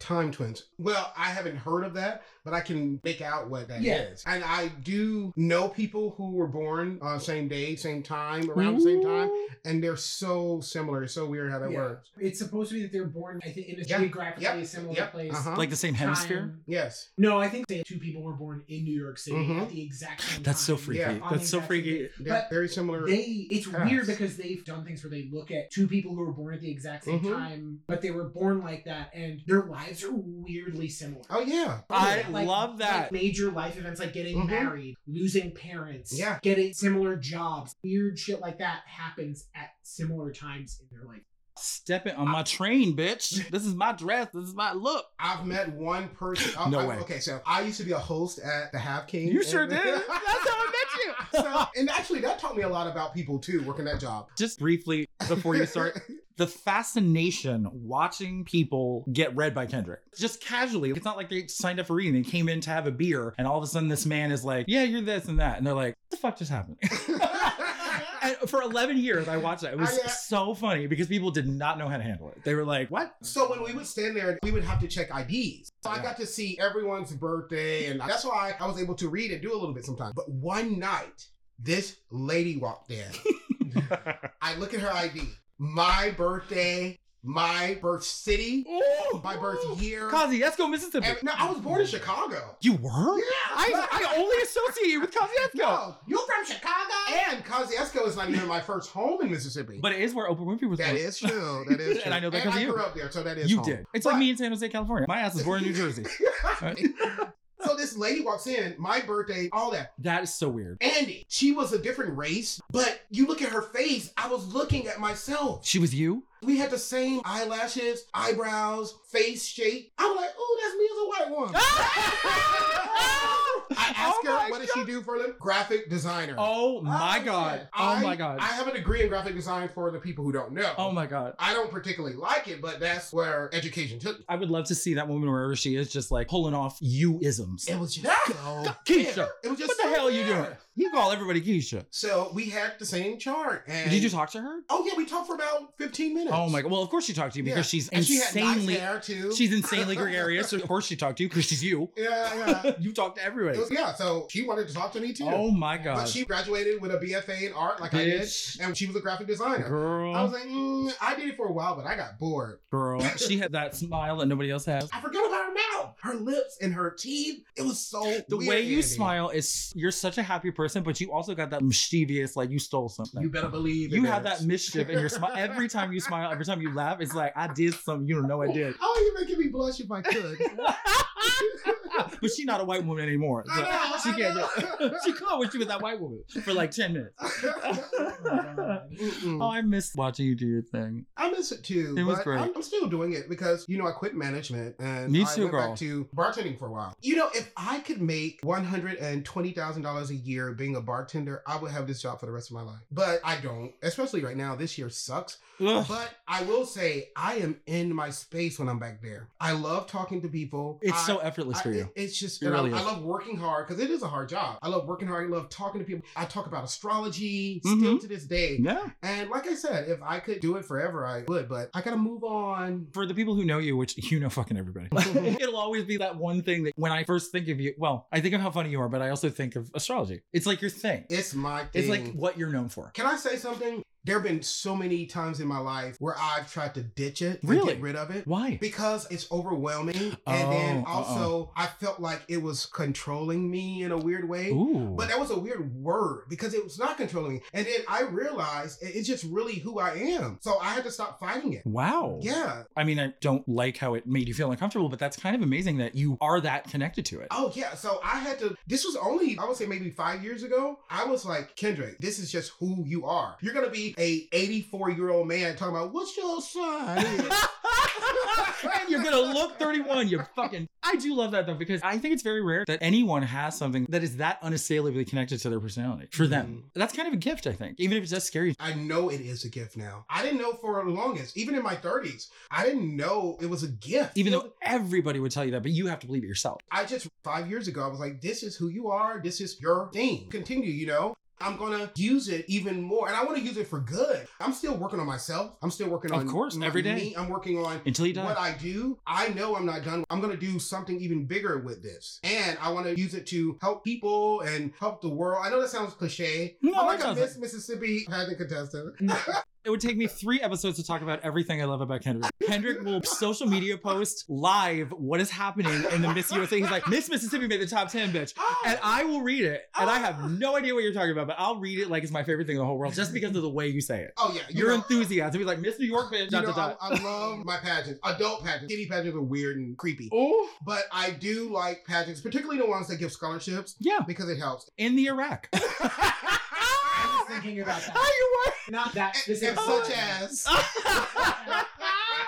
Time twins. Well, I haven't heard of that, but I can make out what that is. Yeah. And I do know people who were born on uh, same day, same time, around the same time, and they're so similar. It's so weird how that Yeah. works. It's supposed to be that they're born, I think, in a Yeah. geographically Yep. similar Yep. place. Uh-huh. Like the same Time- hemisphere. Yes. No, I think they, two people were born in New York City Mhm. at the exact same That's so freaky. Yeah. That's so freaky. But very similar. They it's paths. weird because they've done things where they look at two people who were born at the exact same Mhm. time, but they were born like that, and their lives are weirdly similar. oh, yeah. I Like- love that. like major life events like getting Mhm. married, losing parents, Yeah. getting similar jobs, weird shit like that happens at similar times in their life. Stepping on my train, bitch. This is my dress. This is my look. I've met one person. oh, No I- way. Okay, so I used to be a host at the Half King. You sure did. That's how I met you. so, and actually, that taught me a lot about people too, working that job. Just briefly before you start, the fascination watching people get read by Kendrick. Just casually. It's not like they signed up for reading. They came in to have a beer, and all of a sudden this man is like, Yeah, you're this and that. And they're like, What the fuck just happened? and for 11 years, I watched that. It was I, uh, so funny because people did not know how to handle it. They were like, What? So when we would stand there, we would have to check IDs. So I got to see everyone's birthday, and that's why I was able to read and do a little bit sometimes. But one night, this lady walked in. I look at her ID, my birthday, my birth city, Ooh, my birth year. Kosciusko, Mississippi. And, no, I was born in Chicago. you were? Yeah, I, I only associate you with Kosciusko. No, you're from Chicago? and Kosciusko is not even my first home in Mississippi. But it is where Oprah Winfrey was that born. is true. That is true. And I know that and 'cause of I you. grew up there, so that is You home. did. It's But- like me in San Jose, California. My ass was born in New Jersey. so this lady walks in, my birthday, all that. That is so weird. Andy, she was a different race, but you look at her face, I was looking at myself. She was you? We had the same eyelashes, eyebrows, face shape. I'm like, oh, that's me as a white one. I oh asked Oh her, what does she do for a living? Graphic designer. Oh my Oh, god. Oh I- my god. I have a degree in graphic design for the people who don't know. Oh my god. I don't particularly like it, but that's where education took me. I would love to see that woman wherever she is, just like pulling off you isms. It was just ah, so Keisha. It was just What the so hell are you doing? You call everybody Keisha. So we had the same chart. And Did you talk to her? Oh yeah, we talked for about 15 minutes. Oh my god. Well, of course she talked to you because Yeah. she's and she had nice insanely hair too. she's insanely gregarious. So of course she talked to you because she's you. yeah, yeah. you talk to everybody. was, yeah, so she wanted to talk to me too. Oh my god. but she graduated with a BFA in art, like I did, and she was a graphic designer. Girl. I was like, mm, I did it for a while, but I got bored. girl. She had that smile that nobody else has. I forgot about her mouth, her lips, and her teeth. It was so The weird, way you Andy. smile is you're such a happy person, but you also got that mischievous, like you stole something. You better believe You have is. that mischief in your smile. Every time you smile, every time you laugh, it's like I did something you don't know I did. Oh, you're making me blush if I could. but she's not a white woman anymore. so know, she can't. do- she could when she was that white woman for like ten minutes. Oh, I miss watching you do your thing. I miss it too. It was but great. I'm, I'm still doing it because you know I quit management and Me I too, went girl. back to bartending for a while. You know, if I could make one hundred and twenty thousand dollars a year being a bartender, I would have this job for the rest of my life. But I don't. Especially right now, this year sucks. Ugh. But I will say I am in my space when I'm back there. I love talking to people. It's I- so effortless I- for you. it's just, It and I- really I, love working hard because it is a hard job. I love working hard. I love talking to people. I talk about astrology still Mhm. to this day. Yeah. And like I said, if I could do it forever, I would. But I gotta move on. For the people who know you, which you know fucking everybody, it'll always be that one thing that when I first think of you, well, I think of how funny you are, but I also think of astrology. It's like your thing. It's my thing. It's like what you're known for. Can I say something? There have been so many times in my life where I've tried to ditch it, Really? get rid of it. Why? Because it's overwhelming, and Oh, then uh-uh. also I felt like it was controlling me in a weird way. Ooh. But that was a weird word because it was not controlling me. And then I realized it's just really who I am. So I had to stop fighting it. wow. Yeah. I mean, I don't like how it made you feel uncomfortable, but that's kind of amazing that you are that connected to it. Oh yeah. So I had to. This was only I would say maybe five years ago. I was like Kendrick. This is just who you are. You're gonna be a 84 year old man talking about what's your sign. and you're gonna look 31. You fucking. I do love that though because I think it's very rare that anyone has something that is that unassailably connected to their personality for them. Mm-hmm. That's kind of a gift, I think, even if it's does scary. I know it is a gift now. I didn't know for the longest, even in my 30s, I didn't know it was a gift. Even though everybody would tell you that, but you have to believe it yourself. I just five years ago, I was like, this is who you are. This is your thing. Continue, you know? I'm gonna use it even more. And I want to use it for good. I'm still working on myself. I'm still working on, Of course, my- every day. me. I'm working on Until you die. what I do. I know I'm not done. I'm gonna do something even bigger with this. And I want to use it to help people and help the world. I know that sounds cliche. No, I'm like a. Miss Mississippi pageant contestant. It would take me three episodes to talk about everything I love about Kendrick. Kendrick will social media post live what is happening in the Miss USA. He's like, Miss Mississippi made the top 10, bitch. And I will read it. And I have no idea what you're talking about, but I'll read it like it's my favorite thing in the whole world just because of the way you say it. oh yeah, you Your know, enthusiasm. He's like, Miss New York, bitch. You know, I. I love my pageants, adult pageants. Kitty pageants are weird and creepy, Oh, but I do like pageants, particularly the ones that give scholarships yeah. because it helps. In the Iraq. I was thinking about How that. you were? Not that And specific. such as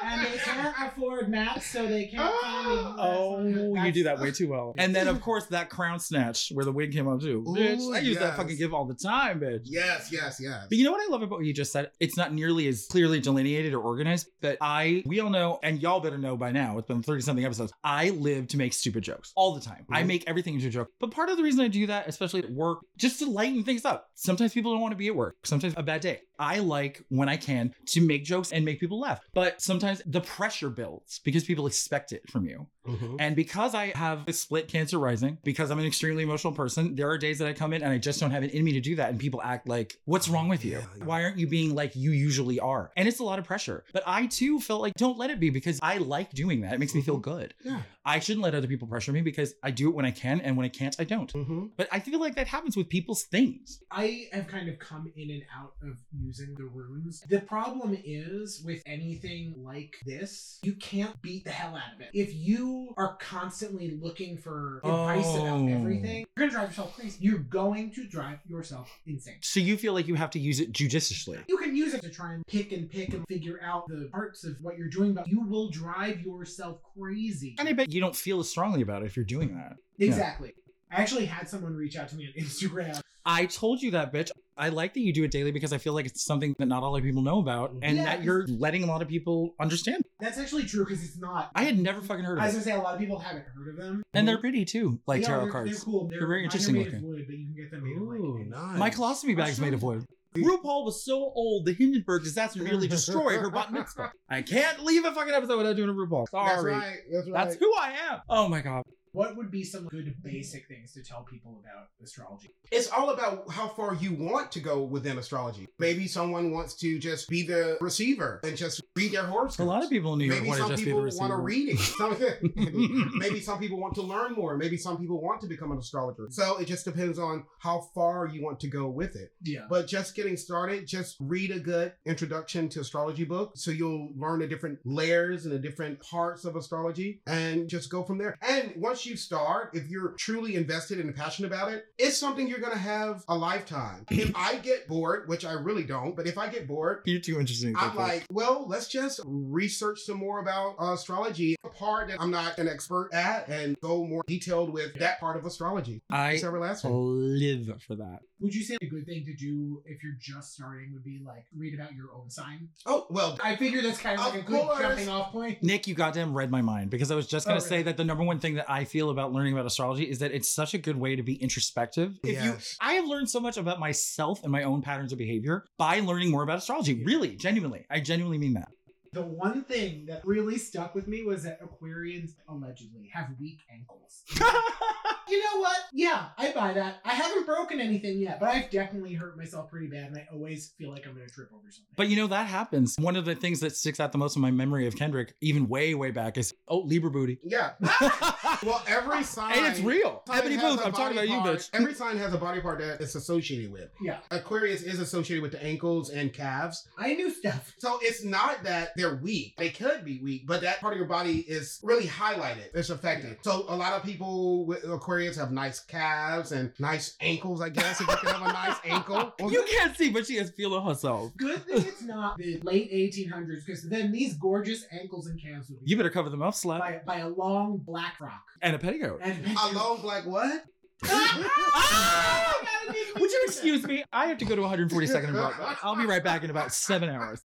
and they can't afford maps, so they can't find the Oh, you do that way too well. And then, of course, that crown snatch where the wig came up too. Ooh, bitch, I use that fucking give all the time, bitch. yes, yes, yes. But you know what I love about what you just said? It's not nearly as clearly delineated or organized, but I, we all know, and y'all better know by now, it's been 30 something episodes. I live to make stupid jokes all the time. I Mhm. make everything into a joke. But part of the reason I do that, especially at work, just to lighten things up. Sometimes people don't want to be at work. Sometimes a bad day. I like when I can to make jokes and make people laugh. But sometimes the pressure builds because people expect it from you. Mhm. And because I have a split cancer rising, because I'm an extremely emotional person, there are days that I come in and I just don't have it in me to do that. And people act like, what's wrong with you? Yeah, yeah. Why aren't you being like you usually are? And it's a lot of pressure. But I too felt like, don't let it be because I like doing that. It makes me feel good. Yeah. I shouldn't let other people pressure me because I do it when I can. And when I can't, I don't. Mm-hmm. But I feel like that happens with people's things. I have kind of come in and out of using the runes. The problem is with anything like this, you can't beat the hell out of it. If you are constantly looking for advice Oh. about everything, you're gonna drive yourself crazy. You're going to drive yourself insane. So you feel like you have to use it judiciously. You can use it to try and pick and pick and figure out the parts of what you're doing, but you will drive yourself crazy. And I bet you don't feel as strongly about it if you're doing that. Exactly. I actually had someone reach out to me on Instagram. I told you that, bitch. I like that you do it daily because I feel like it's something that not a lot of people know about and Yeah. that you're letting a lot of people understand. That's actually true because it's not. I had never fucking heard I was of it. gonna say a lot of people haven't heard of them. And they're pretty too, like They are- tarot they're, cards. They're cool. They're, They're very mine are interesting made looking. Of wood, but you can get them made of like Ooh, anything. nice. My colostomy bag's made of wood. RuPaul was so old, the Hindenburg disaster nearly destroyed her bat mitzvah. I can't leave a fucking episode without doing a RuPaul. That's Sorry. right. That's right. That's who I am. Oh my god. What would be some good basic things to tell people about astrology? It's all about how far you want to go within astrology. Maybe someone wants to just be the receiver and just read their horoscope. A lot of people in New York Maybe want to some just be the people want to read it. Maybe some people want to learn more. Maybe some people want to become an astrologer. So it just depends on how far you want to go with it. Yeah. But just getting started, just read a good introduction to astrology book so you'll learn the different layers and the different parts of astrology and just go from there. And once you start, if you're truly invested and passionate about it, it's something you're going to have a lifetime. If I get bored, which I really don't, but if I get bored, You're too interesting. I'm like, well, let's just research some more about astrology, a part that I'm not an expert at, and go more detailed with that part of astrology. I live for that. Would you say a good thing to do if you're just starting would be like read about your own sign? Oh, well, I figure that's kind of like Of a good course. jumping off point. Nick, you goddamn read my mind because I was just gonna Oh, say that the number one thing that I feel about learning about astrology is that it's such a good way to be introspective. If you Yes. I have learned so much about myself and my own patterns of behavior by learning more about astrology. Really, genuinely. I genuinely mean that. The one thing that really stuck with me was that Aquarians allegedly have weak ankles. You know what? Yeah, I buy that. I haven't broken anything yet, but I've definitely hurt myself pretty bad, and I always feel like I'm gonna trip over something. But you know, that happens. One of the things that sticks out the most in my memory of Kendrick, even way, way back, is oh, Libra booty. yeah. Well, every sign. and it's real. sign Ebony has Booth, a I'm talking about body you, part- bitch. Every sign has a body part that it's associated with. yeah, Aquarius is associated with the ankles and calves. I knew stuff. So it's not that they're weak. They could be weak, but that part of your body is really highlighted. It's affected. So a lot of people with Aquarius have nice calves and nice ankles, I guess, if you can have a nice ankle. Well, You can't see, but she is feeling herself. Good thing it's not the late 1800s, because then these gorgeous ankles and calves would be You better cover them up, slut. by, by a long black frock. And a petticoat. And a long black what? Ah! Would you excuse me? I have to go to 142nd and Broadway. I'll be right back in about seven hours.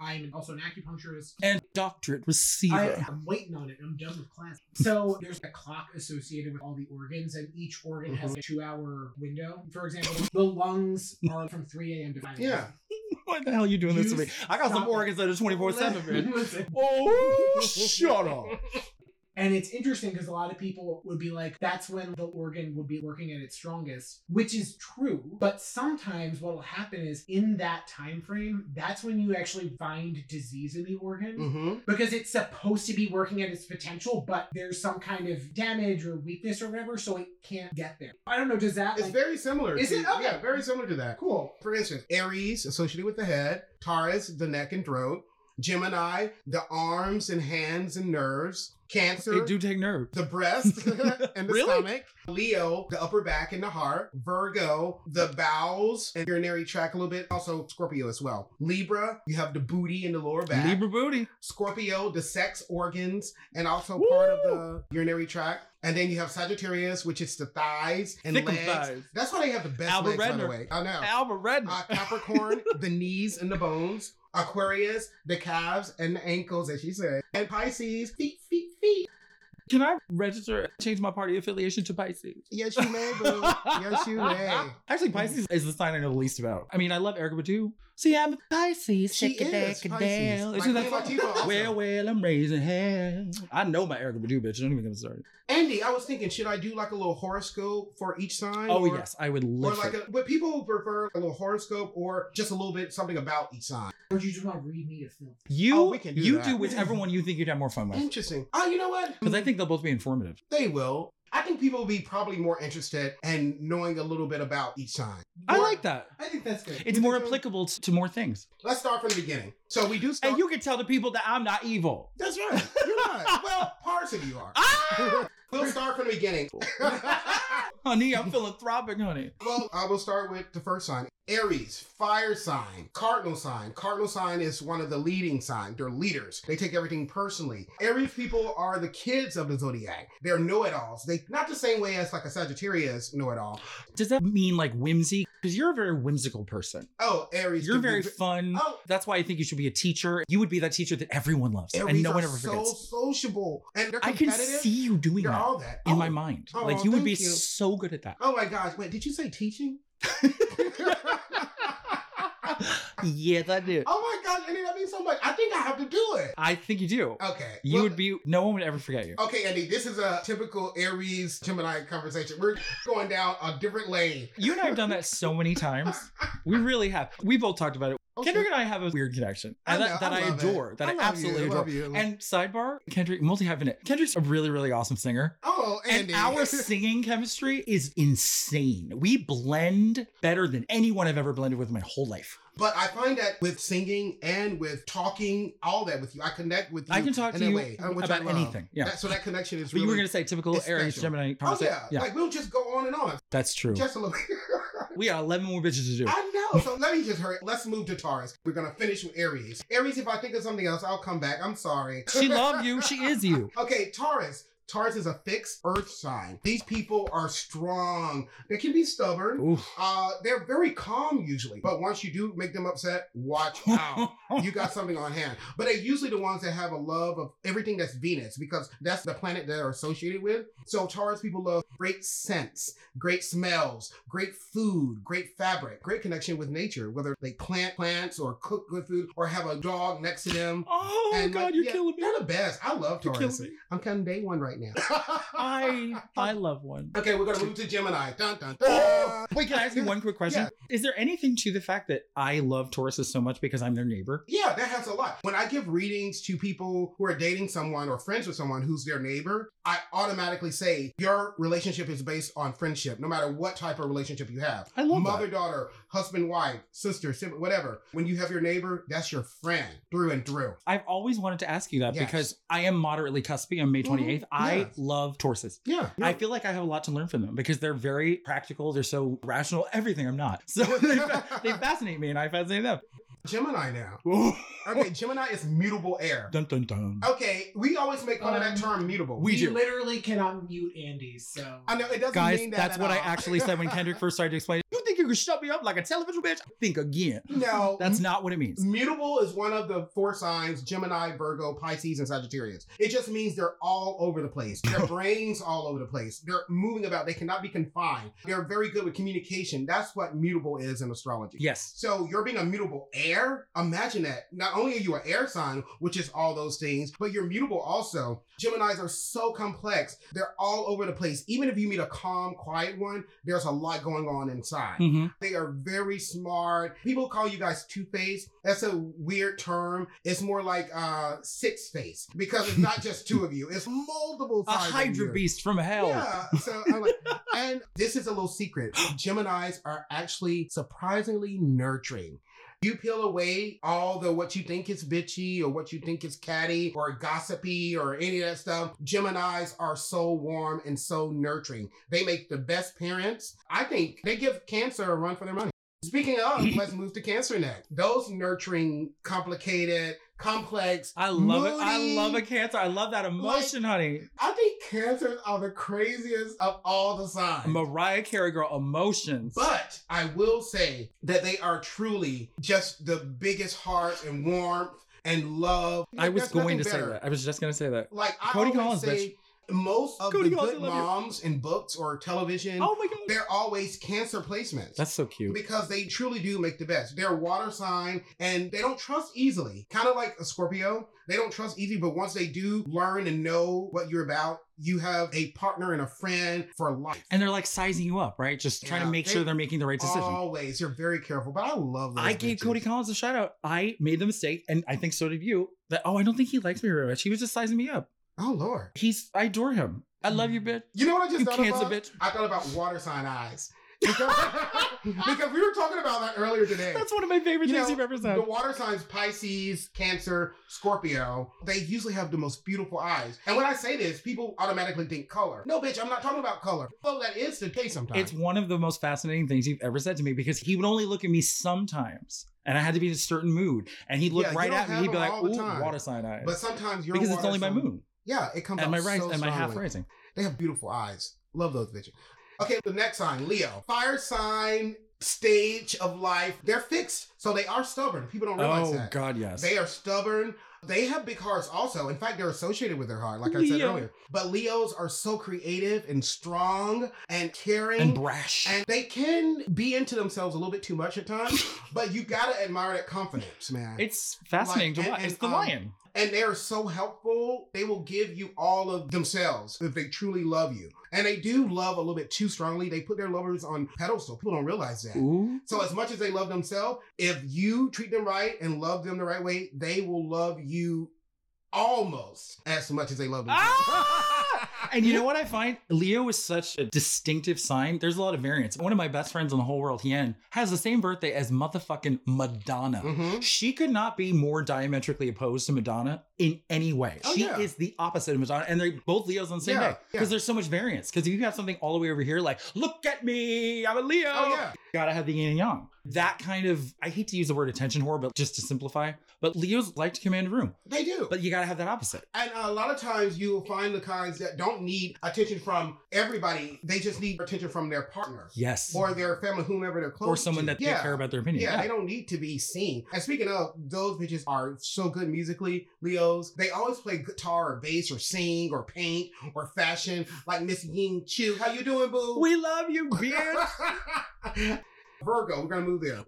I'm also an acupuncturist. And doctorate receiver. I, I'm waiting on it. I'm done with class. So there's a clock associated with all the organs, and each organ has a mhm. two-hour window. For example, the lungs are from 3 a.m. to 5 a.m. Yeah. what the hell are you doing this to me? I got some organs that are 24 7, man. Oh, shut up. And it's interesting because a lot of people would be like, that's when the organ would be working at its strongest, which is true. But sometimes what will happen is in that time frame, that's when you actually find disease in the organ. Mm-hmm. Because it's supposed to be working at its potential, but there's some kind of damage or weakness or whatever, so it can't get there. I don't know. Does that It's like, very similar. Is to, it? Okay. Yeah, very similar to that. cool? For instance, Aries associated with the head, Taurus, the neck and throat, Gemini, the arms and hands and nerves, Cancer, They do take nerves. the breast and the Really? stomach, Leo, the upper back and the heart, Virgo, the bowels and urinary tract a little bit, also Scorpio as well. Libra, you have the booty and the lower back. Libra booty. Scorpio, the sex organs and also part of the urinary tract. And then you have Sagittarius, which is the thighs and Thick legs. thighs. That's why they have the best Albert legs, by the way. I know. Albert Redman. Uh, Capricorn, the knees and the bones. Aquarius, the calves and the ankles, as she said. And Pisces, feet, feet, feet. Can I register, change my party affiliation to Pisces? Yes, you may, boo. yes, you may. Actually, Pisces is the sign I know the least about. I mean, I love Erykah Badu. See, I'm a Pisces. She is Pisces. down. Like Isn't that Queen Latifah also. Well, well, I'm raising hell. I know my Erykah Badu, bitch. Don't even get me started. Andy, I was thinking, should I do like a little horoscope for each sign? Oh, or, yes. I would Or live like a, but people prefer a little horoscope or just a little bit something about each sign. Or do you just want to read me a film? You, Oh, we can do you that. do whichever one you think you'd have more fun with. Interesting. Oh, you know what? Because I think they'll both be informative. they will. I think people will be probably more interested in knowing a little bit about each sign. I like that. I think that's good. It's You more think so? applicable t- to more things. Let's start from the beginning. So we do start. And you can tell the people that I'm not evil. That's right. You're not. well, parts of you are. Ah! We'll start from the beginning. honey, I'm philanthropic, honey. well, I will start with the first sign. Aries, fire sign, cardinal sign. Cardinal sign is one of the leading signs. They're leaders. They take everything personally. Aries people are the kids of the zodiac. They're know-it-alls. They not the same way as like a Sagittarius know-it-all. Does that mean like whimsy? Because you're a very whimsical person. Oh, Aries. You're can be very fun. Oh. That's why I think you should be a teacher. You would be that teacher that everyone loves Aries and no one ever so forgets. sociable and I can see you doing that all that in Oh. my mind. Oh, like you would be you. so good at that. Oh my gosh! Wait, did you say teaching? yes, I did. Oh my gosh, That means so much. I think I have to do it. I think you do. Okay. You well, would be. No one would ever forget you. Okay, Andy, this is a typical Aries Gemini conversation. We're going down a different lane. You and I have done that so many times. We really have. We both talked about it. Kendrick and I have a weird connection I that, know, that I, it. adore. That I, you, absolutely adore. love you. And sidebar, Kendrick, multi hyphenate. Kendrick's a really, really awesome singer. oh, Andy. And our singing chemistry is insane. We blend better than anyone I've ever blended with in my whole life. But I find that with singing and with talking, all that with you, I connect with you. I can talk in to you way, uh, about anything. Yeah. That- so that connection is But really. you were going to say typical Aries. Gemini Oh conversation. yeah. like we'll just go on and on. that's true. Just a little. we got 11 more bitches to do. I So let me just hurry. Let's move to Taurus. We're gonna finish with Aries. Aries, if I think of something else, I'll come back. I'm sorry. She loved you. She is you. Okay, Taurus. Taurus is a fixed earth sign. These people are strong. They can be stubborn. Uh, they're very calm usually, but once you do make them upset, watch out. you got something on hand. But they're usually the ones that have a love of everything that's Venus because that's the planet they're associated with. So Taurus people love great scents, great smells, great food, great fabric, great connection with nature, whether they plant plants or cook good food or have a dog next to them. Oh, And, God, like, you're yeah, killing me. They're the best. I love Taurus. I'm counting day one right now. I I love one. okay, we're gonna move to Gemini. Dun, dun, dun. Oh, wait, can I ask you one quick question? Yeah. Is there anything to the fact that I love Tauruses so much because I'm their neighbor? Yeah, that has a lot. When I give readings to people who are dating someone or friends with someone who's their neighbor, I automatically say your relationship is based on friendship, no matter what type of relationship you have. I love Mother, that. daughter, husband, wife, sister, sibling, whatever. When you have your neighbor, that's your friend through and through. I've always wanted to ask you that Yes. because I am moderately cuspy on May mm-hmm. 28th. I Yeah. love Tauruses. Yeah. I feel like I have a lot to learn from them because they're very practical. They're so rational. Everything I'm not. So they, they fascinate me and I fascinate them. Gemini now. Okay, Gemini is mutable air. dun dun dun. Okay, we always make fun of that Um, term mutable. we We do. literally cannot mute Andy's, so I know it doesn't Guys, mean that that's at what I all. actually said when Kendrick first started to explain. You think you can shut me up like a television bitch? Think again. no, That's not what it means. Mutable is one of the four signs Gemini, Virgo, Pisces, and Sagittarius. It just means they're all over the place. Their brains all over the place. They're moving about. They cannot be confined. They're very good with communication. That's what mutable is in astrology. Yes. So you're being a mutable air. Imagine that. Not only are you an air sign, which is all those things, but you're mutable also. Geminis are so complex. They're all over the place. Even if you meet a calm, quiet one, there's a lot going on inside. hmm They are very smart. People call you guys two faced. That's a weird term. It's more like uh six face because it's not just two of you. It's multiple. A sides of Hydra you. beast from hell. Yeah. So I'm like, and this is a little secret. Geminis are actually surprisingly nurturing. You peel away all the what you think is bitchy or what you think is catty or gossipy or any of that stuff. Geminis are so warm and so nurturing. They make the best parents. I think they give cancer a run for their money. Speaking of, let's move to Cancer next. Those nurturing, complicated, complex. I love it. I love a cancer. I love that emotion, honey. I think cancers are the craziest of all the signs. Mariah Carey girl emotions. But I will say that they are truly just the biggest hearts and warmth and love. I was going to say that. I was just going to say that. Like I Cody Collins, say, most of Cody the good I you. moms in books or television, Oh my god. they're always cancer placements. That's so cute. because they truly do make the best. They're water sign and they don't trust easily. Kind of like a Scorpio. They don't trust easy, but once they do learn and know what you're about, you have a partner and a friend for life. And they're like sizing you up, right? Just trying Yeah, to make they- sure they're making the right decision. Always. You're very careful, but I love those I gave bitches. Cody Collins a shout out. I made the mistake, and I think so did you, that, oh, I don't think he likes me very much. He was just sizing me up. Oh, Lord. He's, I adore him. I love you, bitch. You know what I just You thought cancer about? bitch. I thought about water sign eyes. Because, because we were talking about that earlier today. That's one of my favorite You things know, you've ever said. The water signs Pisces, Cancer, Scorpio, they usually have the most beautiful eyes. And when I say this, people automatically think color. No, bitch, I'm not talking about color. Well, that is the case sometimes. It's one of the most fascinating things you've ever said to me because he would only look at me sometimes. And I had to be in a certain mood. And he'd look Yeah, right at me. He'd be like, ooh, water sign eyes. but sometimes you're because it's only my moon. Yeah, it comes And out my rise so and my half rising. They have beautiful eyes. Love those bitches. Okay, the next sign, Leo. Fire sign, stage of life. They're fixed, so they are stubborn. People don't realize Oh, that. God, yes. They are stubborn. They have big hearts also. In fact, they're associated with their heart, like I said earlier. But Leos are so creative and strong and caring. And brash. and they can be into themselves a little bit too much at times, but you gotta admire that confidence, man. it's fascinating Like, to watch. It's the um, lion. And they are so helpful. They will give you all of themselves if they truly love you. And they do love a little bit too strongly. They put their lovers on pedestal. People don't realize that. Ooh. So as much as they love themselves, if you treat them right and love them the right way, they will love you almost as much as they love themselves. Ah! And you know what I find? Leo is such a distinctive sign. There's a lot of variants. One of my best friends in the whole world, Hien, has the same birthday as motherfucking Madonna. Mhm. She could not be more diametrically opposed to Madonna in any way. Oh, she yeah. is the opposite of Madonna, and they're both Leos on the same Yeah, day yeah. because there's so much variance. Because if you have something all the way over here, like "Look at me, I'm a Leo," Oh yeah. gotta have the yin and yang. That kind of I hate to use the word attention whore, but just to simplify, but Leos like to command a room, They do. but you gotta have that opposite. And a lot of times you will find the kinds that don't need attention from everybody. They just need attention from their partner Yes. or their family, whomever they're close to. or someone to. that yeah. they care about their opinion. Yeah, they don't need to be seen. And speaking of, those bitches are so good musically, Leos. They always play guitar or bass or sing or paint or fashion, like Miss Ying Chu. How you doing, boo? We love you, bitch. Virgo, we're gonna move there.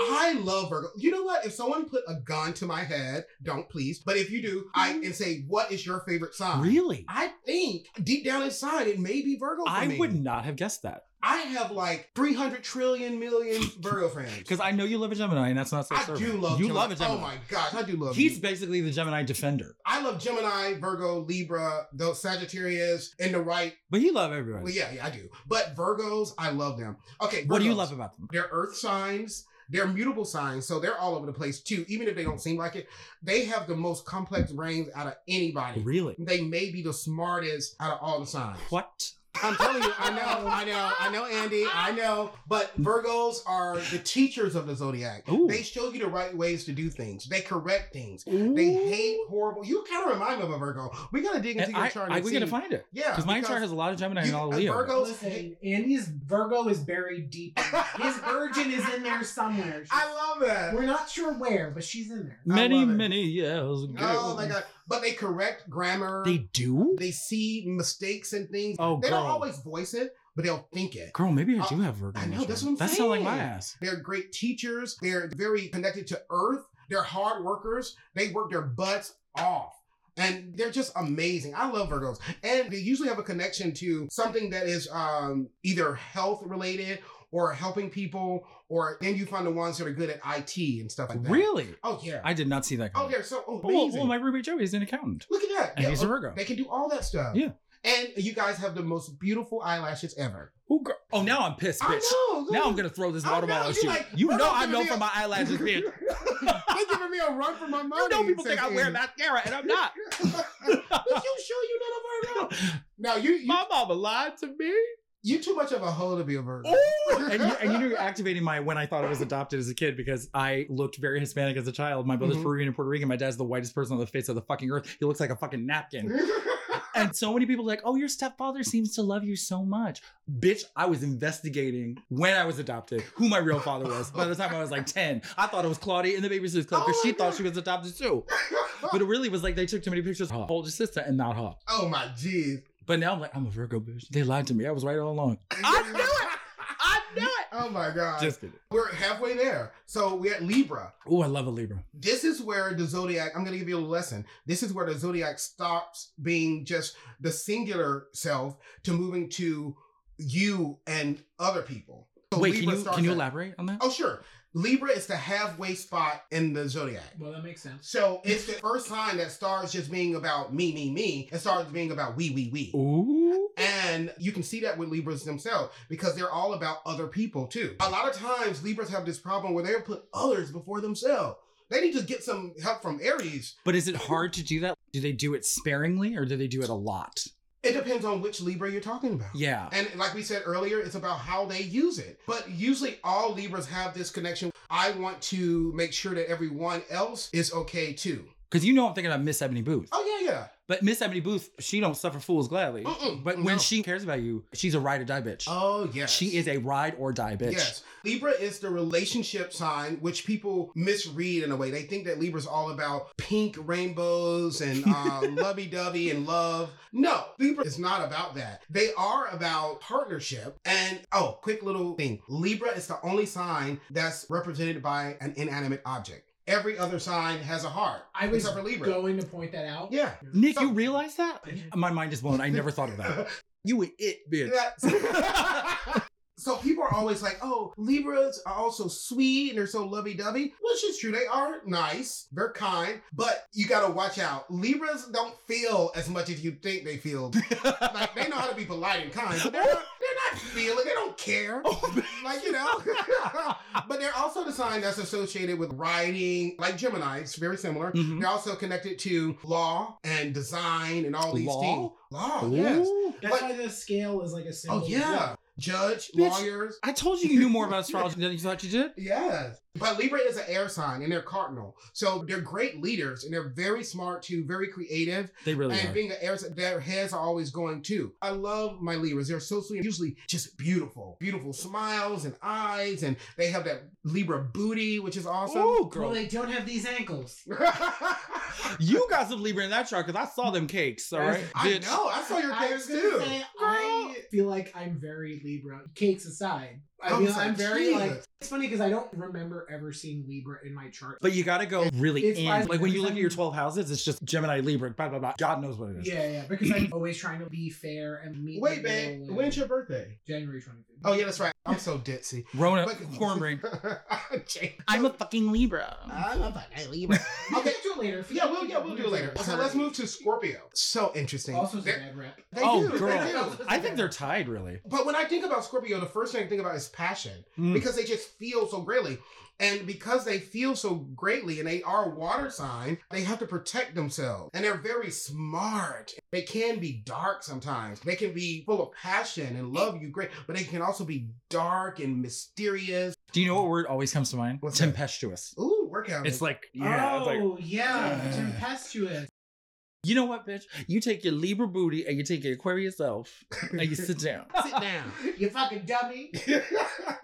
I love Virgo. You know what? If someone put a gun to my head, don't please. But if you do, I mm-hmm. and say, "What is your favorite sign?" really? I think deep down inside it may be Virgo. For I me. would not have guessed that I have like three hundred trillion million Virgo friends. because I know you love a Gemini, and that's not so. I do love. you Gemini. love a oh Gemini. Oh my gosh, I do love. He's you. basically the Gemini defender, I love Gemini, Virgo, Libra, those Sagittarius, in the right. but he love everyone. Well, yeah, yeah, I do. But Virgos, I love them. Okay, What do you love about them? They're earth signs. They're mutable signs, so they're all over the place too. Even if they don't seem like it, they have the most complex brains out of anybody. Really? They may be the smartest out of all the signs. What? I'm telling you, I know, I know, I know, Andy, I know. But Virgos are the teachers of the zodiac. Ooh. They show you the right ways to do things. They correct things. They hate horrible. You kind of remind me of a Virgo. We gotta dig into And your I, chart. I, and we see. gotta find it Yeah, because my chart has a lot of Gemini and you- all uh, Leo. Virgo- Listen, Andy's Virgo is buried deep. His virgin is in there somewhere. I love that. We're not sure where, but she's in there. Many, many years ago. Oh my god! But they correct grammar. They do? They see mistakes and things. Oh, they don't always voice it, but they'll think it. Girl, maybe I Uh, do have Virgo. I know, that's what I'm That sounds like my ass. They're great teachers. They're very connected to Earth. They're hard workers. They work their butts off. And they're just amazing. I love Virgos. And they usually have a connection to something that is um, either health related or helping people, or then you find the ones that are good at IT and stuff like that. Really? Oh, yeah. I did not see that. oh, coming. they're so Oh, oh, oh amazing. well, my roommate Joey is an accountant, Look at that. and Yeah, he's a oh, Virgo. They can do all that stuff. Yeah. And you guys have the most beautiful eyelashes ever. Oh, girl. oh, now I'm pissed, I bitch. know. Now I'm gonna throw this I water bottle at you you. like- you know I know from a- my eyelashes, bitch. They're giving me a run for my money. You know people think I wear Andy. mascara, and I'm not. But you sure you not a Virgo? Now you you, My mama lied to me. You too much of a hoe to be a Virgo. Ooh, and you, and you know you're activating my when I thought I was adopted as a kid because I looked very Hispanic as a child. My brother's Mhm. Peruvian and Puerto Rican. My dad's the whitest person on the face of the fucking earth. He looks like a fucking napkin. And so many people are like, oh, your stepfather seems to love you so much. Bitch, I was investigating when I was adopted who my real father was. By the time I was like 10, I thought it was Claudia in the Babysitter's Club because Oh she my thought she was adopted too. But it really was like they took too many pictures of her older sister and not her. oh my jeez. But now I'm like, I'm a Virgo bitch. They lied to me. I was right all along. I knew it. I knew it. Oh my god. Just kidding. We're halfway there. So we're at Libra. Oh, I love a Libra. This is where the zodiac, I'm going to give you a lesson. This is where the zodiac stops being just the singular self to moving to you and other people. So Wait, can you can you at- elaborate on that? Oh, sure. Libra is the halfway spot in the zodiac. Well, that makes sense. So it's the first sign that starts just being about me, me, me, and starts being about we, we, we. Ooh. And you can see that with Libras themselves because they're all about other people too. A lot of times Libras have this problem where they'll put others before themselves. They need to get some help from Aries. But is it hard to do that? Do they do it sparingly or do they do it a lot? It depends on which Libra you're talking about. Yeah. And like we said earlier, it's about how they use it. But usually all Libras have this connection. I want to make sure that everyone else is okay too. Because you know I'm thinking about Miss Ebony Booth. Oh yeah, yeah. But Miss Ebony Booth, she don't suffer fools gladly. Mm-mm, but no. when she cares about you, she's a ride or die bitch. Oh yes. She is a ride or die bitch. Yes. Libra is the relationship sign, which people misread in a way. They think that Libra's all about pink rainbows and uh, lovey dovey and love. No, Libra is not about that. They are about partnership. And oh, quick little thing Libra is the only sign that's represented by an inanimate object. Every other sign has a heart. I was except for Libra. going to point that out. yeah. Nick, So- you realize that? My mind is blown. I never thought of that. You an it bitch. Yeah. so people are always like, oh, Libras are also sweet and they're so lovey dovey, which is true. They are nice, they're kind, but you got to watch out. Libras don't feel as much as you think they feel. like they know how to be polite and kind, but they're not, they're not feeling. They don't care. like you know. but they're also the sign that's associated with writing, like Gemini. It's very similar. Mhm. They're also connected to law and design and all these Law? things. Law, yes. That's Like- why the scale is like a symbol. Oh yeah, judge, Bitch. lawyers. I told you you knew more about astrology than you thought you did. Yes, but Libra is an air sign and they're cardinal, so they're great leaders and they're very smart too, very creative. They really and are. being an air, sign, their heads are always going too. I love my Libras. They're so sweet, usually just beautiful, beautiful smiles and eyes, and they have that Libra booty, which is awesome. Ooh, Well, girl. they don't have these ankles. You got some Libra in that chart because I saw them cakes, all right? I bitch. know. I saw your I cakes too. say, I feel like I'm very Libra. Cakes aside, I feel it's I'm like, very like. It's funny because I don't remember ever seeing Libra in my chart. But you got to go really It's in. Like when you look at your 12 houses, it's just Gemini, Libra, blah, blah, blah. God knows what it is. yeah, yeah, because I'm always trying to be fair and meet. Wait, the babe. middle When's your birthday? January 25th. Oh yeah, that's right. I'm so ditzy. Rona, But- cornbrain. Jake. I'm a fucking Libra. I'm a fucking Libra. Okay, Okay. do it later. Yeah, we'll yeah we'll do it later. So let's move to Scorpio. So interesting. Also, a They're- bad rep. They Oh, do, girl. they do. I think they're tied, really. But when I think about Scorpio, the first thing I think about is passion Mm. because they just feel so greatly. And because they feel so greatly and they are a water sign, they have to protect themselves. And they're very smart. They can be dark sometimes. They can be full of passion and love you great, but they can also be dark and mysterious. Do you know what word always comes to mind? What's that? Tempestuous. Ooh, workout. It's like, yeah. it's like, oh, yeah. Yeah. Tempestuous. You know what, bitch? You take your Libra booty and you take your Aquarius self and you sit down. sit down. You fucking dummy.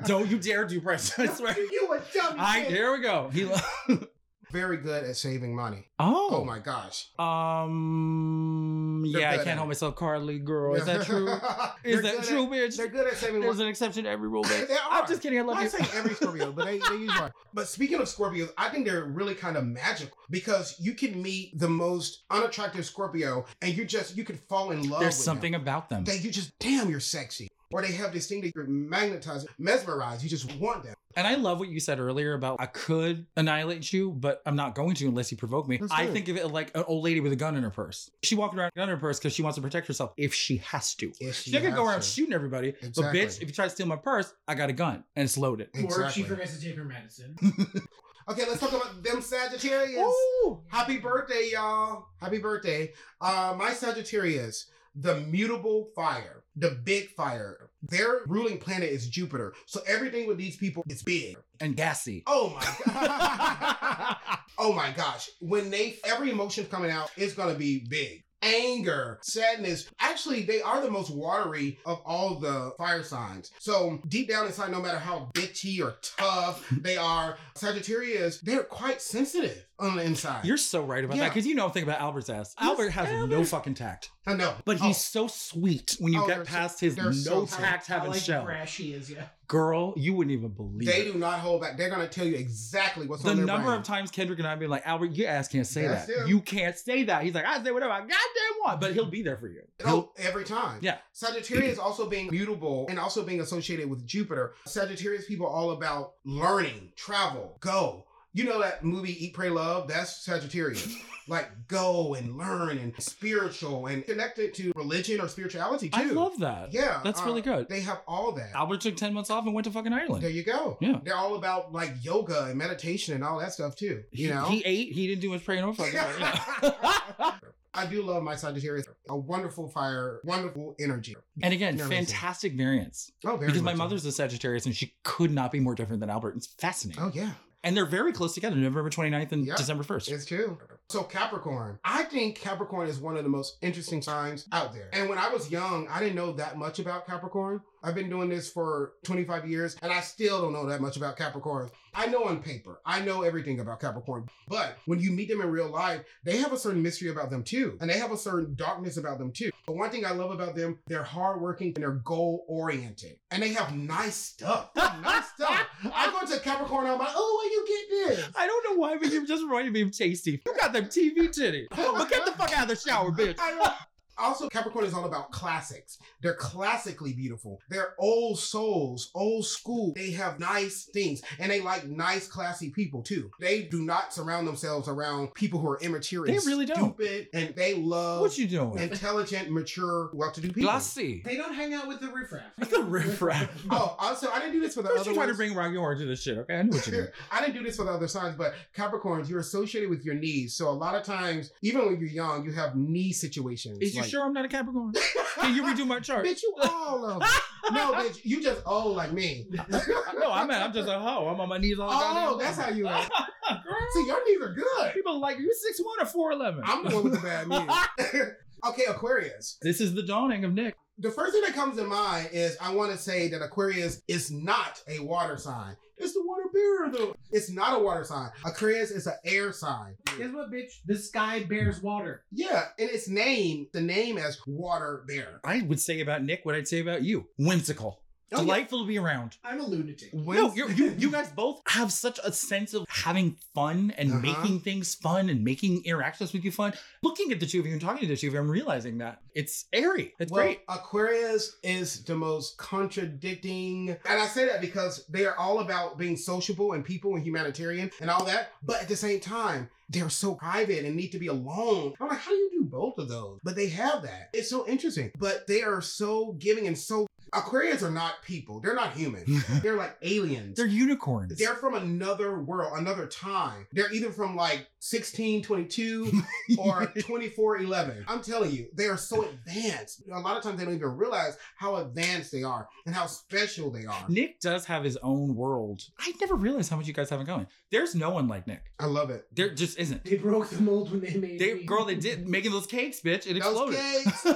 Don't you dare do press. I swear. you a dummy. I, kid. here we go. He, very good at saving money. oh. Oh my gosh. Um. They're Yeah, I can't hold myself Carly girl. Is that true? Is that true, at- bitch? They're good at saving There's an exception to every rule, bitch. I'm just kidding. I love I'm you. saying every Scorpio, but they, they use one. But speaking of Scorpios, I think they're really kind of magical because you can meet the most unattractive Scorpio and you just you could fall in love There's something them. about them. that you just damn you're sexy. Or they have this thing that you're magnetized, mesmerized. You just want them. And I love what you said earlier about I could annihilate you, but I'm not going to unless you provoke me. That's I good. think of it like an old lady with a gun in her purse. She walking around with a gun in her purse because she wants to protect herself if she has to. If She, could go around to. shooting everybody. But bitch, if you try to steal my purse, I got a gun and it's loaded. Or Exactly. she forgets to take her medicine. Okay, let's talk about them Sagittarius. Ooh. Happy birthday, y'all. Happy birthday. Uh, my Sagittarius, the mutable fire, the big fire. Their ruling planet is Jupiter. So everything with these people is big. And gassy. Oh my god. oh my gosh. When they every emotion coming out is gonna be big. Anger, sadness. Actually, they are the most watery of all the fire signs. So deep down inside, no matter how bitchy or tough they are, Sagittarius, they're quite sensitive on the inside. You're so right about that because you know I'm thinking about Albert's ass. Albert has no fucking tact, I know. but Oh, he's so sweet when you Oh, get they're so- past his no so tact I having like shell. brash he is, yeah. Girl, you wouldn't even believe they it. do not hold back. They're gonna tell you exactly what's the on their number brain. of times Kendrick and I have been like, Albert, your ass can't say That's that. him. You can't say that. He's like, I say whatever I goddamn want, but he'll be there for you. Oh, every time. Yeah. Sagittarius also being mutable and also being associated with Jupiter. Sagittarius people are all about learning, travel, go. You know that movie Eat, Pray, Love? That's Sagittarius. like go and learn and spiritual and connected to religion or spirituality too. I love that. Yeah, That's uh, really good. They have all that. Albert took 10 months off and went to fucking Ireland. There you go. Yeah. They're all about like yoga and meditation and all that stuff too. You He- know? He, ate, he didn't do much praying or fucking. I do love my Sagittarius. A wonderful fire, wonderful energy. and again, amazing. fantastic variants. Oh, very Because my so. mother's a Sagittarius and she could not be more different than Albert. It's fascinating. Oh yeah. And they're very close together, November 29th and Yeah. December 1st. It's true. So Capricorn, I think Capricorn is one of the most interesting signs out there. And when I was young, I didn't know that much about Capricorn. I've been doing this for 25 years and I still don't know that much about Capricorn. I know on paper, I know everything about Capricorn. But when you meet them in real life, they have a certain mystery about them too. And they have a certain darkness about them too. But one thing I love about them, they're hardworking and they're goal oriented. And they have nice stuff. Nice stuff. I go to Capricorn, I'm like, oh, are you this? I don't know why, but you just reminded me of Tasty. You got them TV titties. But get the fuck out of the shower, bitch. I. Also, Capricorn is all about classics. They're classically beautiful. They're old souls, old school. They have nice things and they like nice, classy people too. They do not surround themselves around people who are immature and They really don't. stupid. And they love What you doing? intelligent, mature, well-to-do people. Glassy. They don't hang out with the riffraff. The riffraff. Oh, uh, also, I didn't do this for the Don't other you try to ones. bring Rocky Horror to this shit, okay? I knew what you did. I didn't do this for the other signs, but Capricorns, you're associated with your knees. So a lot of times, even when you're young, you have knee situations. Is you like- sure I'm not a Capricorn? Can you redo my chart? Bitch, you all of them. no, bitch, you just old like me. no, I'm not. I'm just a hoe. I'm on my knees all the goddamn Oh, that's how you are. Girl, See, your knees are good. people are like you six one or four eleven. I'm the one with the bad knees. okay, Aquarius. This is the dawning of Nick. The first thing that comes to mind is I want to say that Aquarius is not a water sign. It's the water bearer, though. It's not a water sign. Aquarius is an air sign. Guess what, bitch? The sky bears hmm. water. Yeah, and its name, the name as water bearer. I would say about Nick what I'd say about you. Whimsical. Oh, yeah. Delightful to be around. I'm a lunatic. No, you're, you you guys both have such a sense of having fun and Uh-huh. making things fun and making interactions with you fun. Looking at the two of you and talking to the two of you, I'm realizing that it's airy. It's well, great. Aquarius is the most contradicting, and I say that because they are all about being sociable and people and humanitarian and all that. But at the same time, they're so private and need to be alone. I'm like, how do you do both of those? But they have that. It's so interesting. But they are so giving and so. Aquarians are not people. They're not human. They're like aliens. They're unicorns. They're from another world, another time. They're either from like 1622 or 2411. I'm telling you, they are so advanced. A lot of times they don't even realize how advanced they are and how special they are. Nick does have his own world. I never realized how much you guys have in common. There's no one like Nick. I love it. There just isn't. They broke the mold when they made They me. girl, they did making those cakes, bitch. It Those exploded. cakes. Those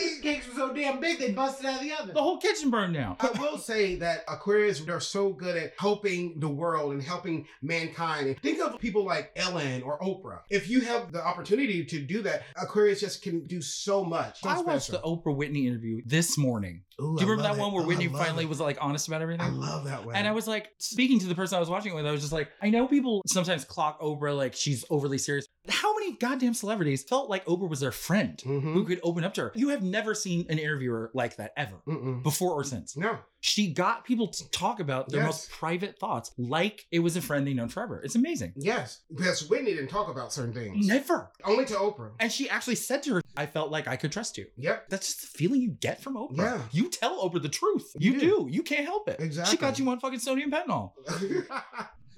cakes. Cakes were so damn big they busted out of the oven. the whole kitchen burned down. I will say that Aquarius they're so good at helping the world and helping mankind. Think of people like Ellen or Oprah. If you have the opportunity to do that, Aquarius just can do so much. So I watched the. Oprah Whitney interview this morning. Ooh, Do you I remember that love one where Oh, Whitney finally it. was like honest about everything? I love that way. And I was like, speaking to the person I was watching it with, I was just like, I know people sometimes clock Oprah like she's overly serious. How many goddamn celebrities felt like Oprah was their friend Mhm. who could open up to her? You have never seen an interviewer like that ever, Mm-mm. before or since. No. She got people to talk about their Yes. most private thoughts like it was a friend they known forever. It's amazing. Yes. Because Whitney didn't talk about certain things. Never. Only to Oprah. And she actually said to her, I felt like I could trust you. Yep. That's just the feeling you get from Oprah. Yeah. You tell Oprah the truth. You You, do. do. You can't help it. Exactly. She got you on fucking sodium pentanol.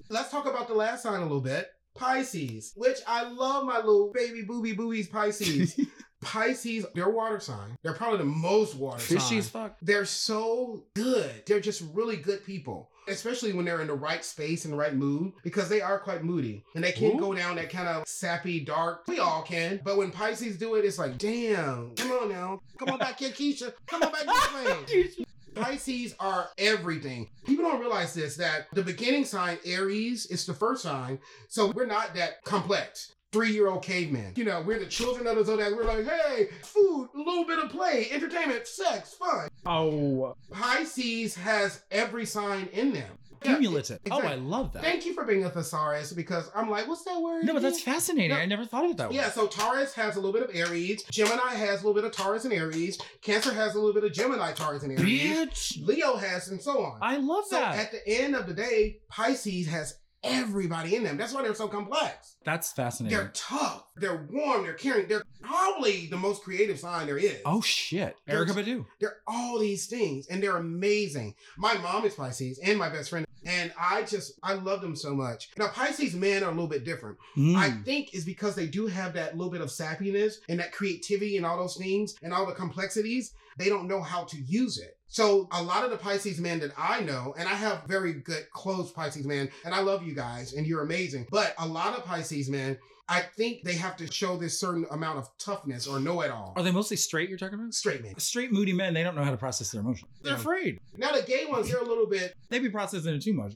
Let's talk about the last sign a little bit. Pisces, which I love my little baby booby boobies Pisces. Pisces, they're water sign. They're probably the most water Fishy sign. fuck. They're so good. They're just really good people. Especially when they're in the right space and the right mood, because they are quite moody. And they can Ooh. go down that kind of sappy, dark. We all can. But when Pisces do it, it's like, damn, come on now. Come on back here, Keisha. Come on back this way. Pisces are everything. People don't realize this that the beginning sign, Aries, is the first sign. So we're not that complex. Three year old cavemen. You know, we're the children of the zodiac. We're like, hey, food, a little bit of play, entertainment, sex, fun. Oh, Pisces has every sign in them. Yeah, cumulative. Oh. I love that. Thank you for being a thesaurus because I'm like, what's that word? no, but that's fascinating. No. I never thought of it that way. Yeah, so Taurus has a little bit of Aries. Gemini has a little bit of Taurus and Aries. Cancer has a little bit of Gemini, Taurus, and Aries. Bitch. Leo has, and so on. I love So that. at the end of the day, Pisces has everybody in them. That's why they're so complex. That's fascinating. They're tough. They're warm. They're caring. They're probably the most creative sign there is. oh shit. They're- Erykah Badu. They're all these things, and they're amazing. My mom is Pisces, and my best friend, and I just I love them so much. Now Pisces men are a little bit different. I Mm. think is because they do have that little bit of sappiness and that creativity and all those things and all the complexities. They don't know how to use it. So a lot of the Pisces men that I know, and I have very good close Pisces men, and I love you guys, and you're amazing. But a lot of Pisces men, I think they have to show this certain amount of toughness or know it all. Are they mostly straight you're talking about? Straight men. Straight moody men, they don't know how to process their emotions. They're Yeah. afraid. Now the gay ones, they're a little bit. They be processing it too much.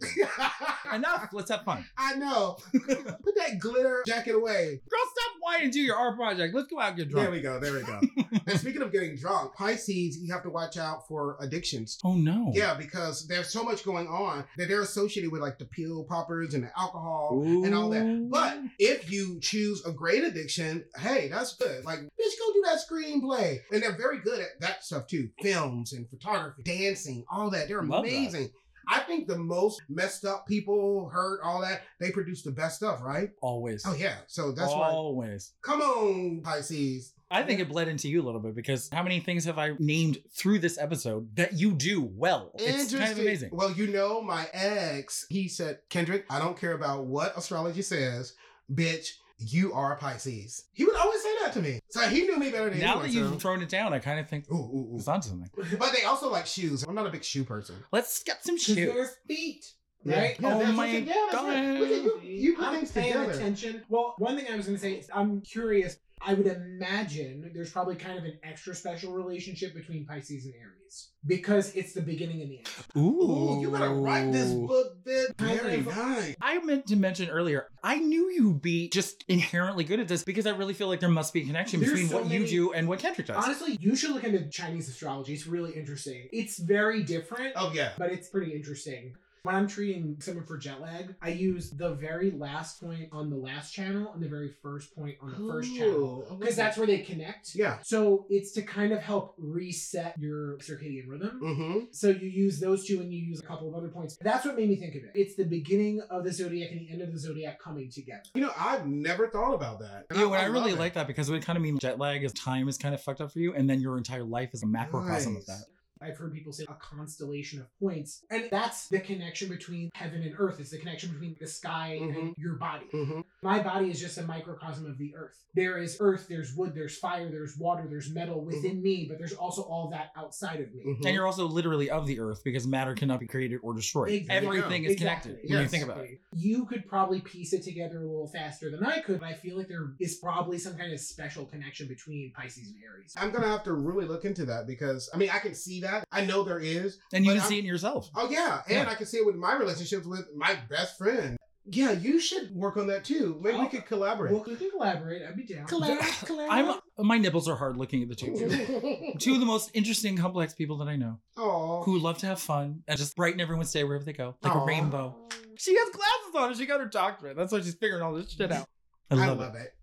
Enough. Let's have fun. I know. Put that glitter jacket away. Girl, stop whining. Do your art project. Let's go out and get drunk. There we go. There we go. and speaking of getting drunk, Pisces, you have to watch out for addictions. oh no. Yeah, because there's so much going on that they're associated with like the pill poppers and the alcohol and all that. But if you choose a great addiction, hey, that's good. Like, bitch, go do that screenplay. And they're very good at that stuff too. Films and photography, dancing, all that. They're Love that. amazing. I think the most messed up people, hurt, all that, they produce the best stuff, right? always. Oh yeah. So that's why. always. Come on, Pisces. I think it bled into you a little bit because how many things have I named through this episode that you do well? It's kind of amazing. Well, you know, my ex, he said, Kendrick, I don't care about what astrology says, bitch. You are a Pisces. He would always say that to me. So he knew me better than Now anyone, that you've so- thrown it down, I kind of think Ooh, ooh, it's ooh. onto something. But they also like shoes. I'm not a big shoe person. Let's get some shoes. Your feet. Right? Yeah, Oh my what you- yeah, right. Look at you. You put I'm things paying together. attention. Well, one thing I was going to say is I'm curious. I would imagine there's probably kind of an extra special relationship between Pisces and Aries because it's the beginning and the end. Ooh, you gotta write this book, bitch. Very nice. I meant to mention earlier, I knew you'd be just inherently good at this because I really feel like there must be a connection There's between so what you do and what Kendrick does. Honestly, you should look into Chinese astrology. It's really interesting. It's very different, Oh yeah. but it's pretty interesting. When I'm treating someone for jet lag, I use the very last point on the last channel and the very first point on the first channel. Ooh, Because that's where they connect. Yeah. So it's to kind of help reset your circadian rhythm. Mm-hmm. So you use those two and you use a couple of other points. That's what made me think of it. It's the beginning of the zodiac and the end of the zodiac coming together. You know, I've never thought about that. And Yeah, well, I, love really it. like that because it would kind of mean jet lag is time is kind of fucked up for you, and then your entire life is a macrocosm Nice. of that. I've heard people say a constellation of points. And that's the connection between heaven and earth. It's the connection between the sky and your body. Mhm. My body is just a microcosm of the earth. There is earth, there's wood, there's fire, there's water, there's metal within me, but there's also all that outside of me. Mhm. And you're also literally of the earth because matter cannot be created or destroyed. Exactly. Everything is Exactly. connected when you think about it. You could probably piece it together a little faster than I could, but I feel like there is probably some kind of special connection between Pisces and Aries. I'm gonna have to really look into that because I mean I can see that. I know there is. And you can I'm- see it in yourself. Oh yeah, and Yeah. I can see it with my relationships with my best friend. Yeah, you should work on that too. Maybe we Oh, could collaborate. Well, we can collaborate. I'd be down. I'm my nipples are hard looking at the two. two of the most interesting, complex people that I know Oh, who love to have fun and just brighten everyone's day wherever they go, like Aw. a rainbow. She has glasses on and she got her doctorate. That's why she's figuring all this shit out. I I love, love, it. it.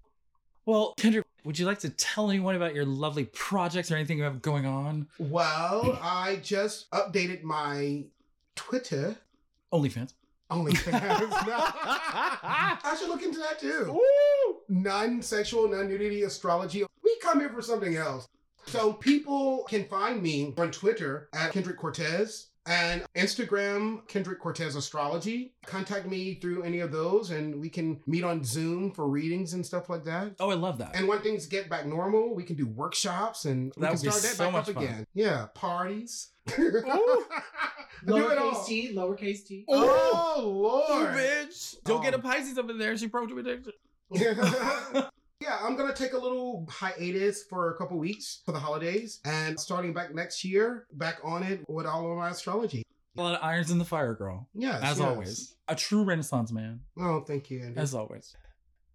Well, Kendra, would you like to tell anyone about your lovely projects or anything you have going on? Well, I just updated my Twitter OnlyFans. OnlyFans. I should look into that too. Non-sexual, non-nudity astrology. We come here for something else. So people can find me on Twitter at Kendrick Cortez and Instagram Kendrick Cortez Astrology. Contact me through any of those, and we can meet on Zoom for readings and stuff like that. Oh, I love that. And when things get back normal, we can do workshops and we That can start that so back much up fun. again. Yeah, parties. do it Lowercase all. t, lowercase t. Oh Oh, Lord! You bitch. Don't get um, a Pisces up in there. She probed addiction. yeah, I'm gonna take a little hiatus for a couple weeks for the holidays, and starting back next year, back on it with all of my astrology. A lot of irons in the fire, girl. Yes, As yes. always. A true Renaissance man. Oh, thank you, Andy. As always.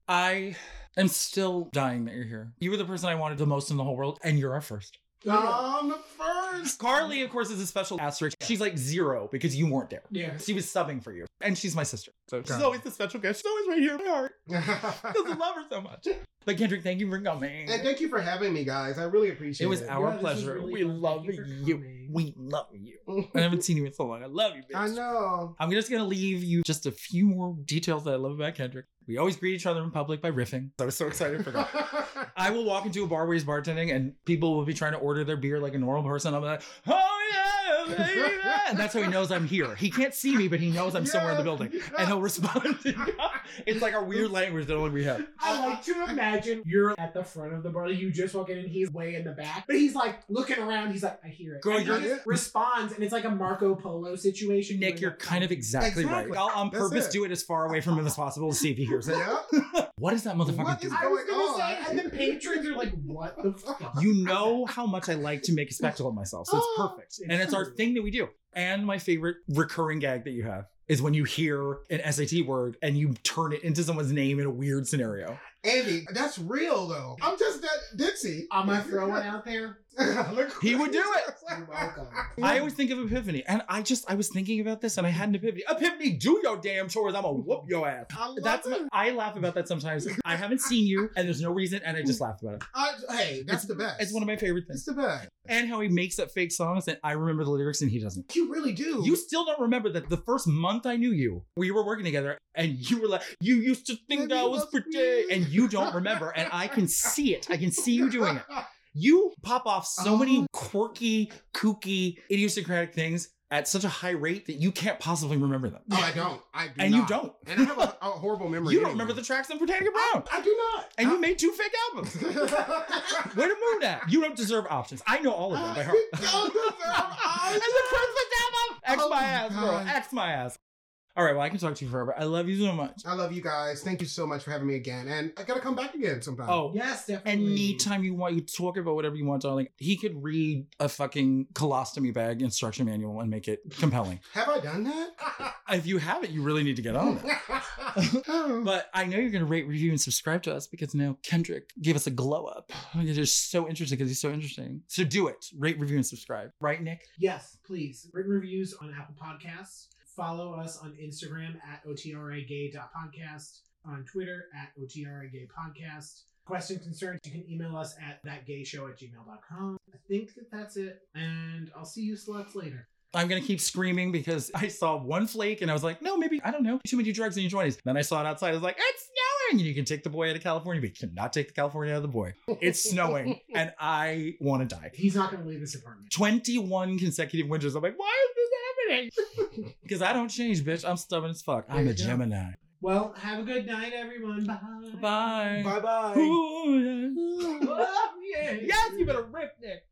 I am still dying that you're here. You were the person I wanted the most in the whole world, and you're our first. I'm the first. Carly, of course, is a special asterisk. She's like zero because you weren't there. Yeah. She was subbing for you. And she's my sister. So she's always the special guest. She's always right here in my heart. Because I love her so much. But Kendrick, thank you for coming. and thank you for having me, guys. I really appreciate it it. was our Yeah, this was pleasure. really we fun. love Thank you for you. coming. We love you. I haven't seen you in so long. I love you, bitch. I know. I'm just gonna leave you just a few more details that I love about Kendrick. We always greet each other in public by riffing. I was so excited for that. I will walk into a bar where he's bartending and people will be trying to order their beer like a normal person. I'm like, oh and that's how he knows I'm here. He can't see me, but he knows I'm somewhere in the building, and he'll respond. it's like our weird language that only we have. I like to imagine you're at the front of the bar. You just walk in and he's way in the back, but he's like looking around. He's like, I hear it. Girl, and he you're- just responds, and it's like a Marco Polo situation. Nick, you're kind of exactly, Exactly. right. I'll on That's purpose it. do it as far away from him as possible to see if he hears it. Yeah. What is that motherfucker What doing? is I was going gonna say, and the patrons are like, "What the fuck?" You know how much I like to make a spectacle of myself, so it's Oh, perfect. it's and it's our thing that we do. And my favorite recurring gag that you have is when you hear an SAT word and you turn it into someone's name in a weird scenario. Andy, that's real though. I'm just that Dixie. I'm gonna throw one out there. He would do it. You're welcome. I always think of Epiphany, and I just I was thinking about this, and I had an epiphany. Epiphany, do your damn chores. I'm gonna whoop your ass. I love That's it. my, I laugh about that sometimes. I haven't seen you, and there's no reason, and I just laughed about it. I, hey, that's the best. It's one of my favorite things. It's the best. And how he makes up fake songs, and I remember the lyrics, and he doesn't. You really do. You still don't remember that the first month I knew you, we were working together, and you were like, you used to think Maybe I was pretty, me. and you don't remember, and I can see it. I can see you doing it. You pop off so many Oh. quirky, kooky, idiosyncratic things at such a high rate that you can't possibly remember them. Oh, I don't. I do and you don't. And I have a, a horrible memory. You don't anyway. remember the tracks on Britannica Brown. I do not. And you made two fake albums. Where to move that? You don't deserve options. I know all of them by heart. You don't deserve and the Christmas album! X Oh my ass, bro. God. X my ass. All right, well, I can talk to you forever. I love you so much. I love you guys. Thank you so much for having me again. And I gotta come back again sometime. Oh, Yes, definitely. anytime you want, you talk about whatever you want, darling. He could read a fucking colostomy bag instruction manual and make it compelling. have I done that? If you haven't, you really need to get on it. but But I know you're going to rate, review, and subscribe to us because now Kendrick gave us a glow up. You're just so interesting because he's so interesting. So do it. Rate, review, and subscribe. Right, Nick? Yes, please. Rate reviews on Apple Podcasts. Follow us on Instagram at otragay.podcast, on Twitter at otragaypodcast. Questions, concerns, you can email us at thatgayshow at gmail.com. I think that that's it, and I'll see you sluts later. I'm going to keep screaming because I saw one flake and I was like, no, maybe, I don't know, too many drugs in your 20s. Then I saw it outside. I was like, it's snowing. And you can take the boy out of California, but you cannot take the California out of the boy. It's snowing and I want to die. He's not going to leave this apartment. 21 consecutive winters. I'm like, why is this because I don't change, bitch. I'm stubborn as fuck. I'm a Gemini. Well, have a good night, everyone. Bye. Bye. Bye. Bye. Oh, yes, you better rip, Nick.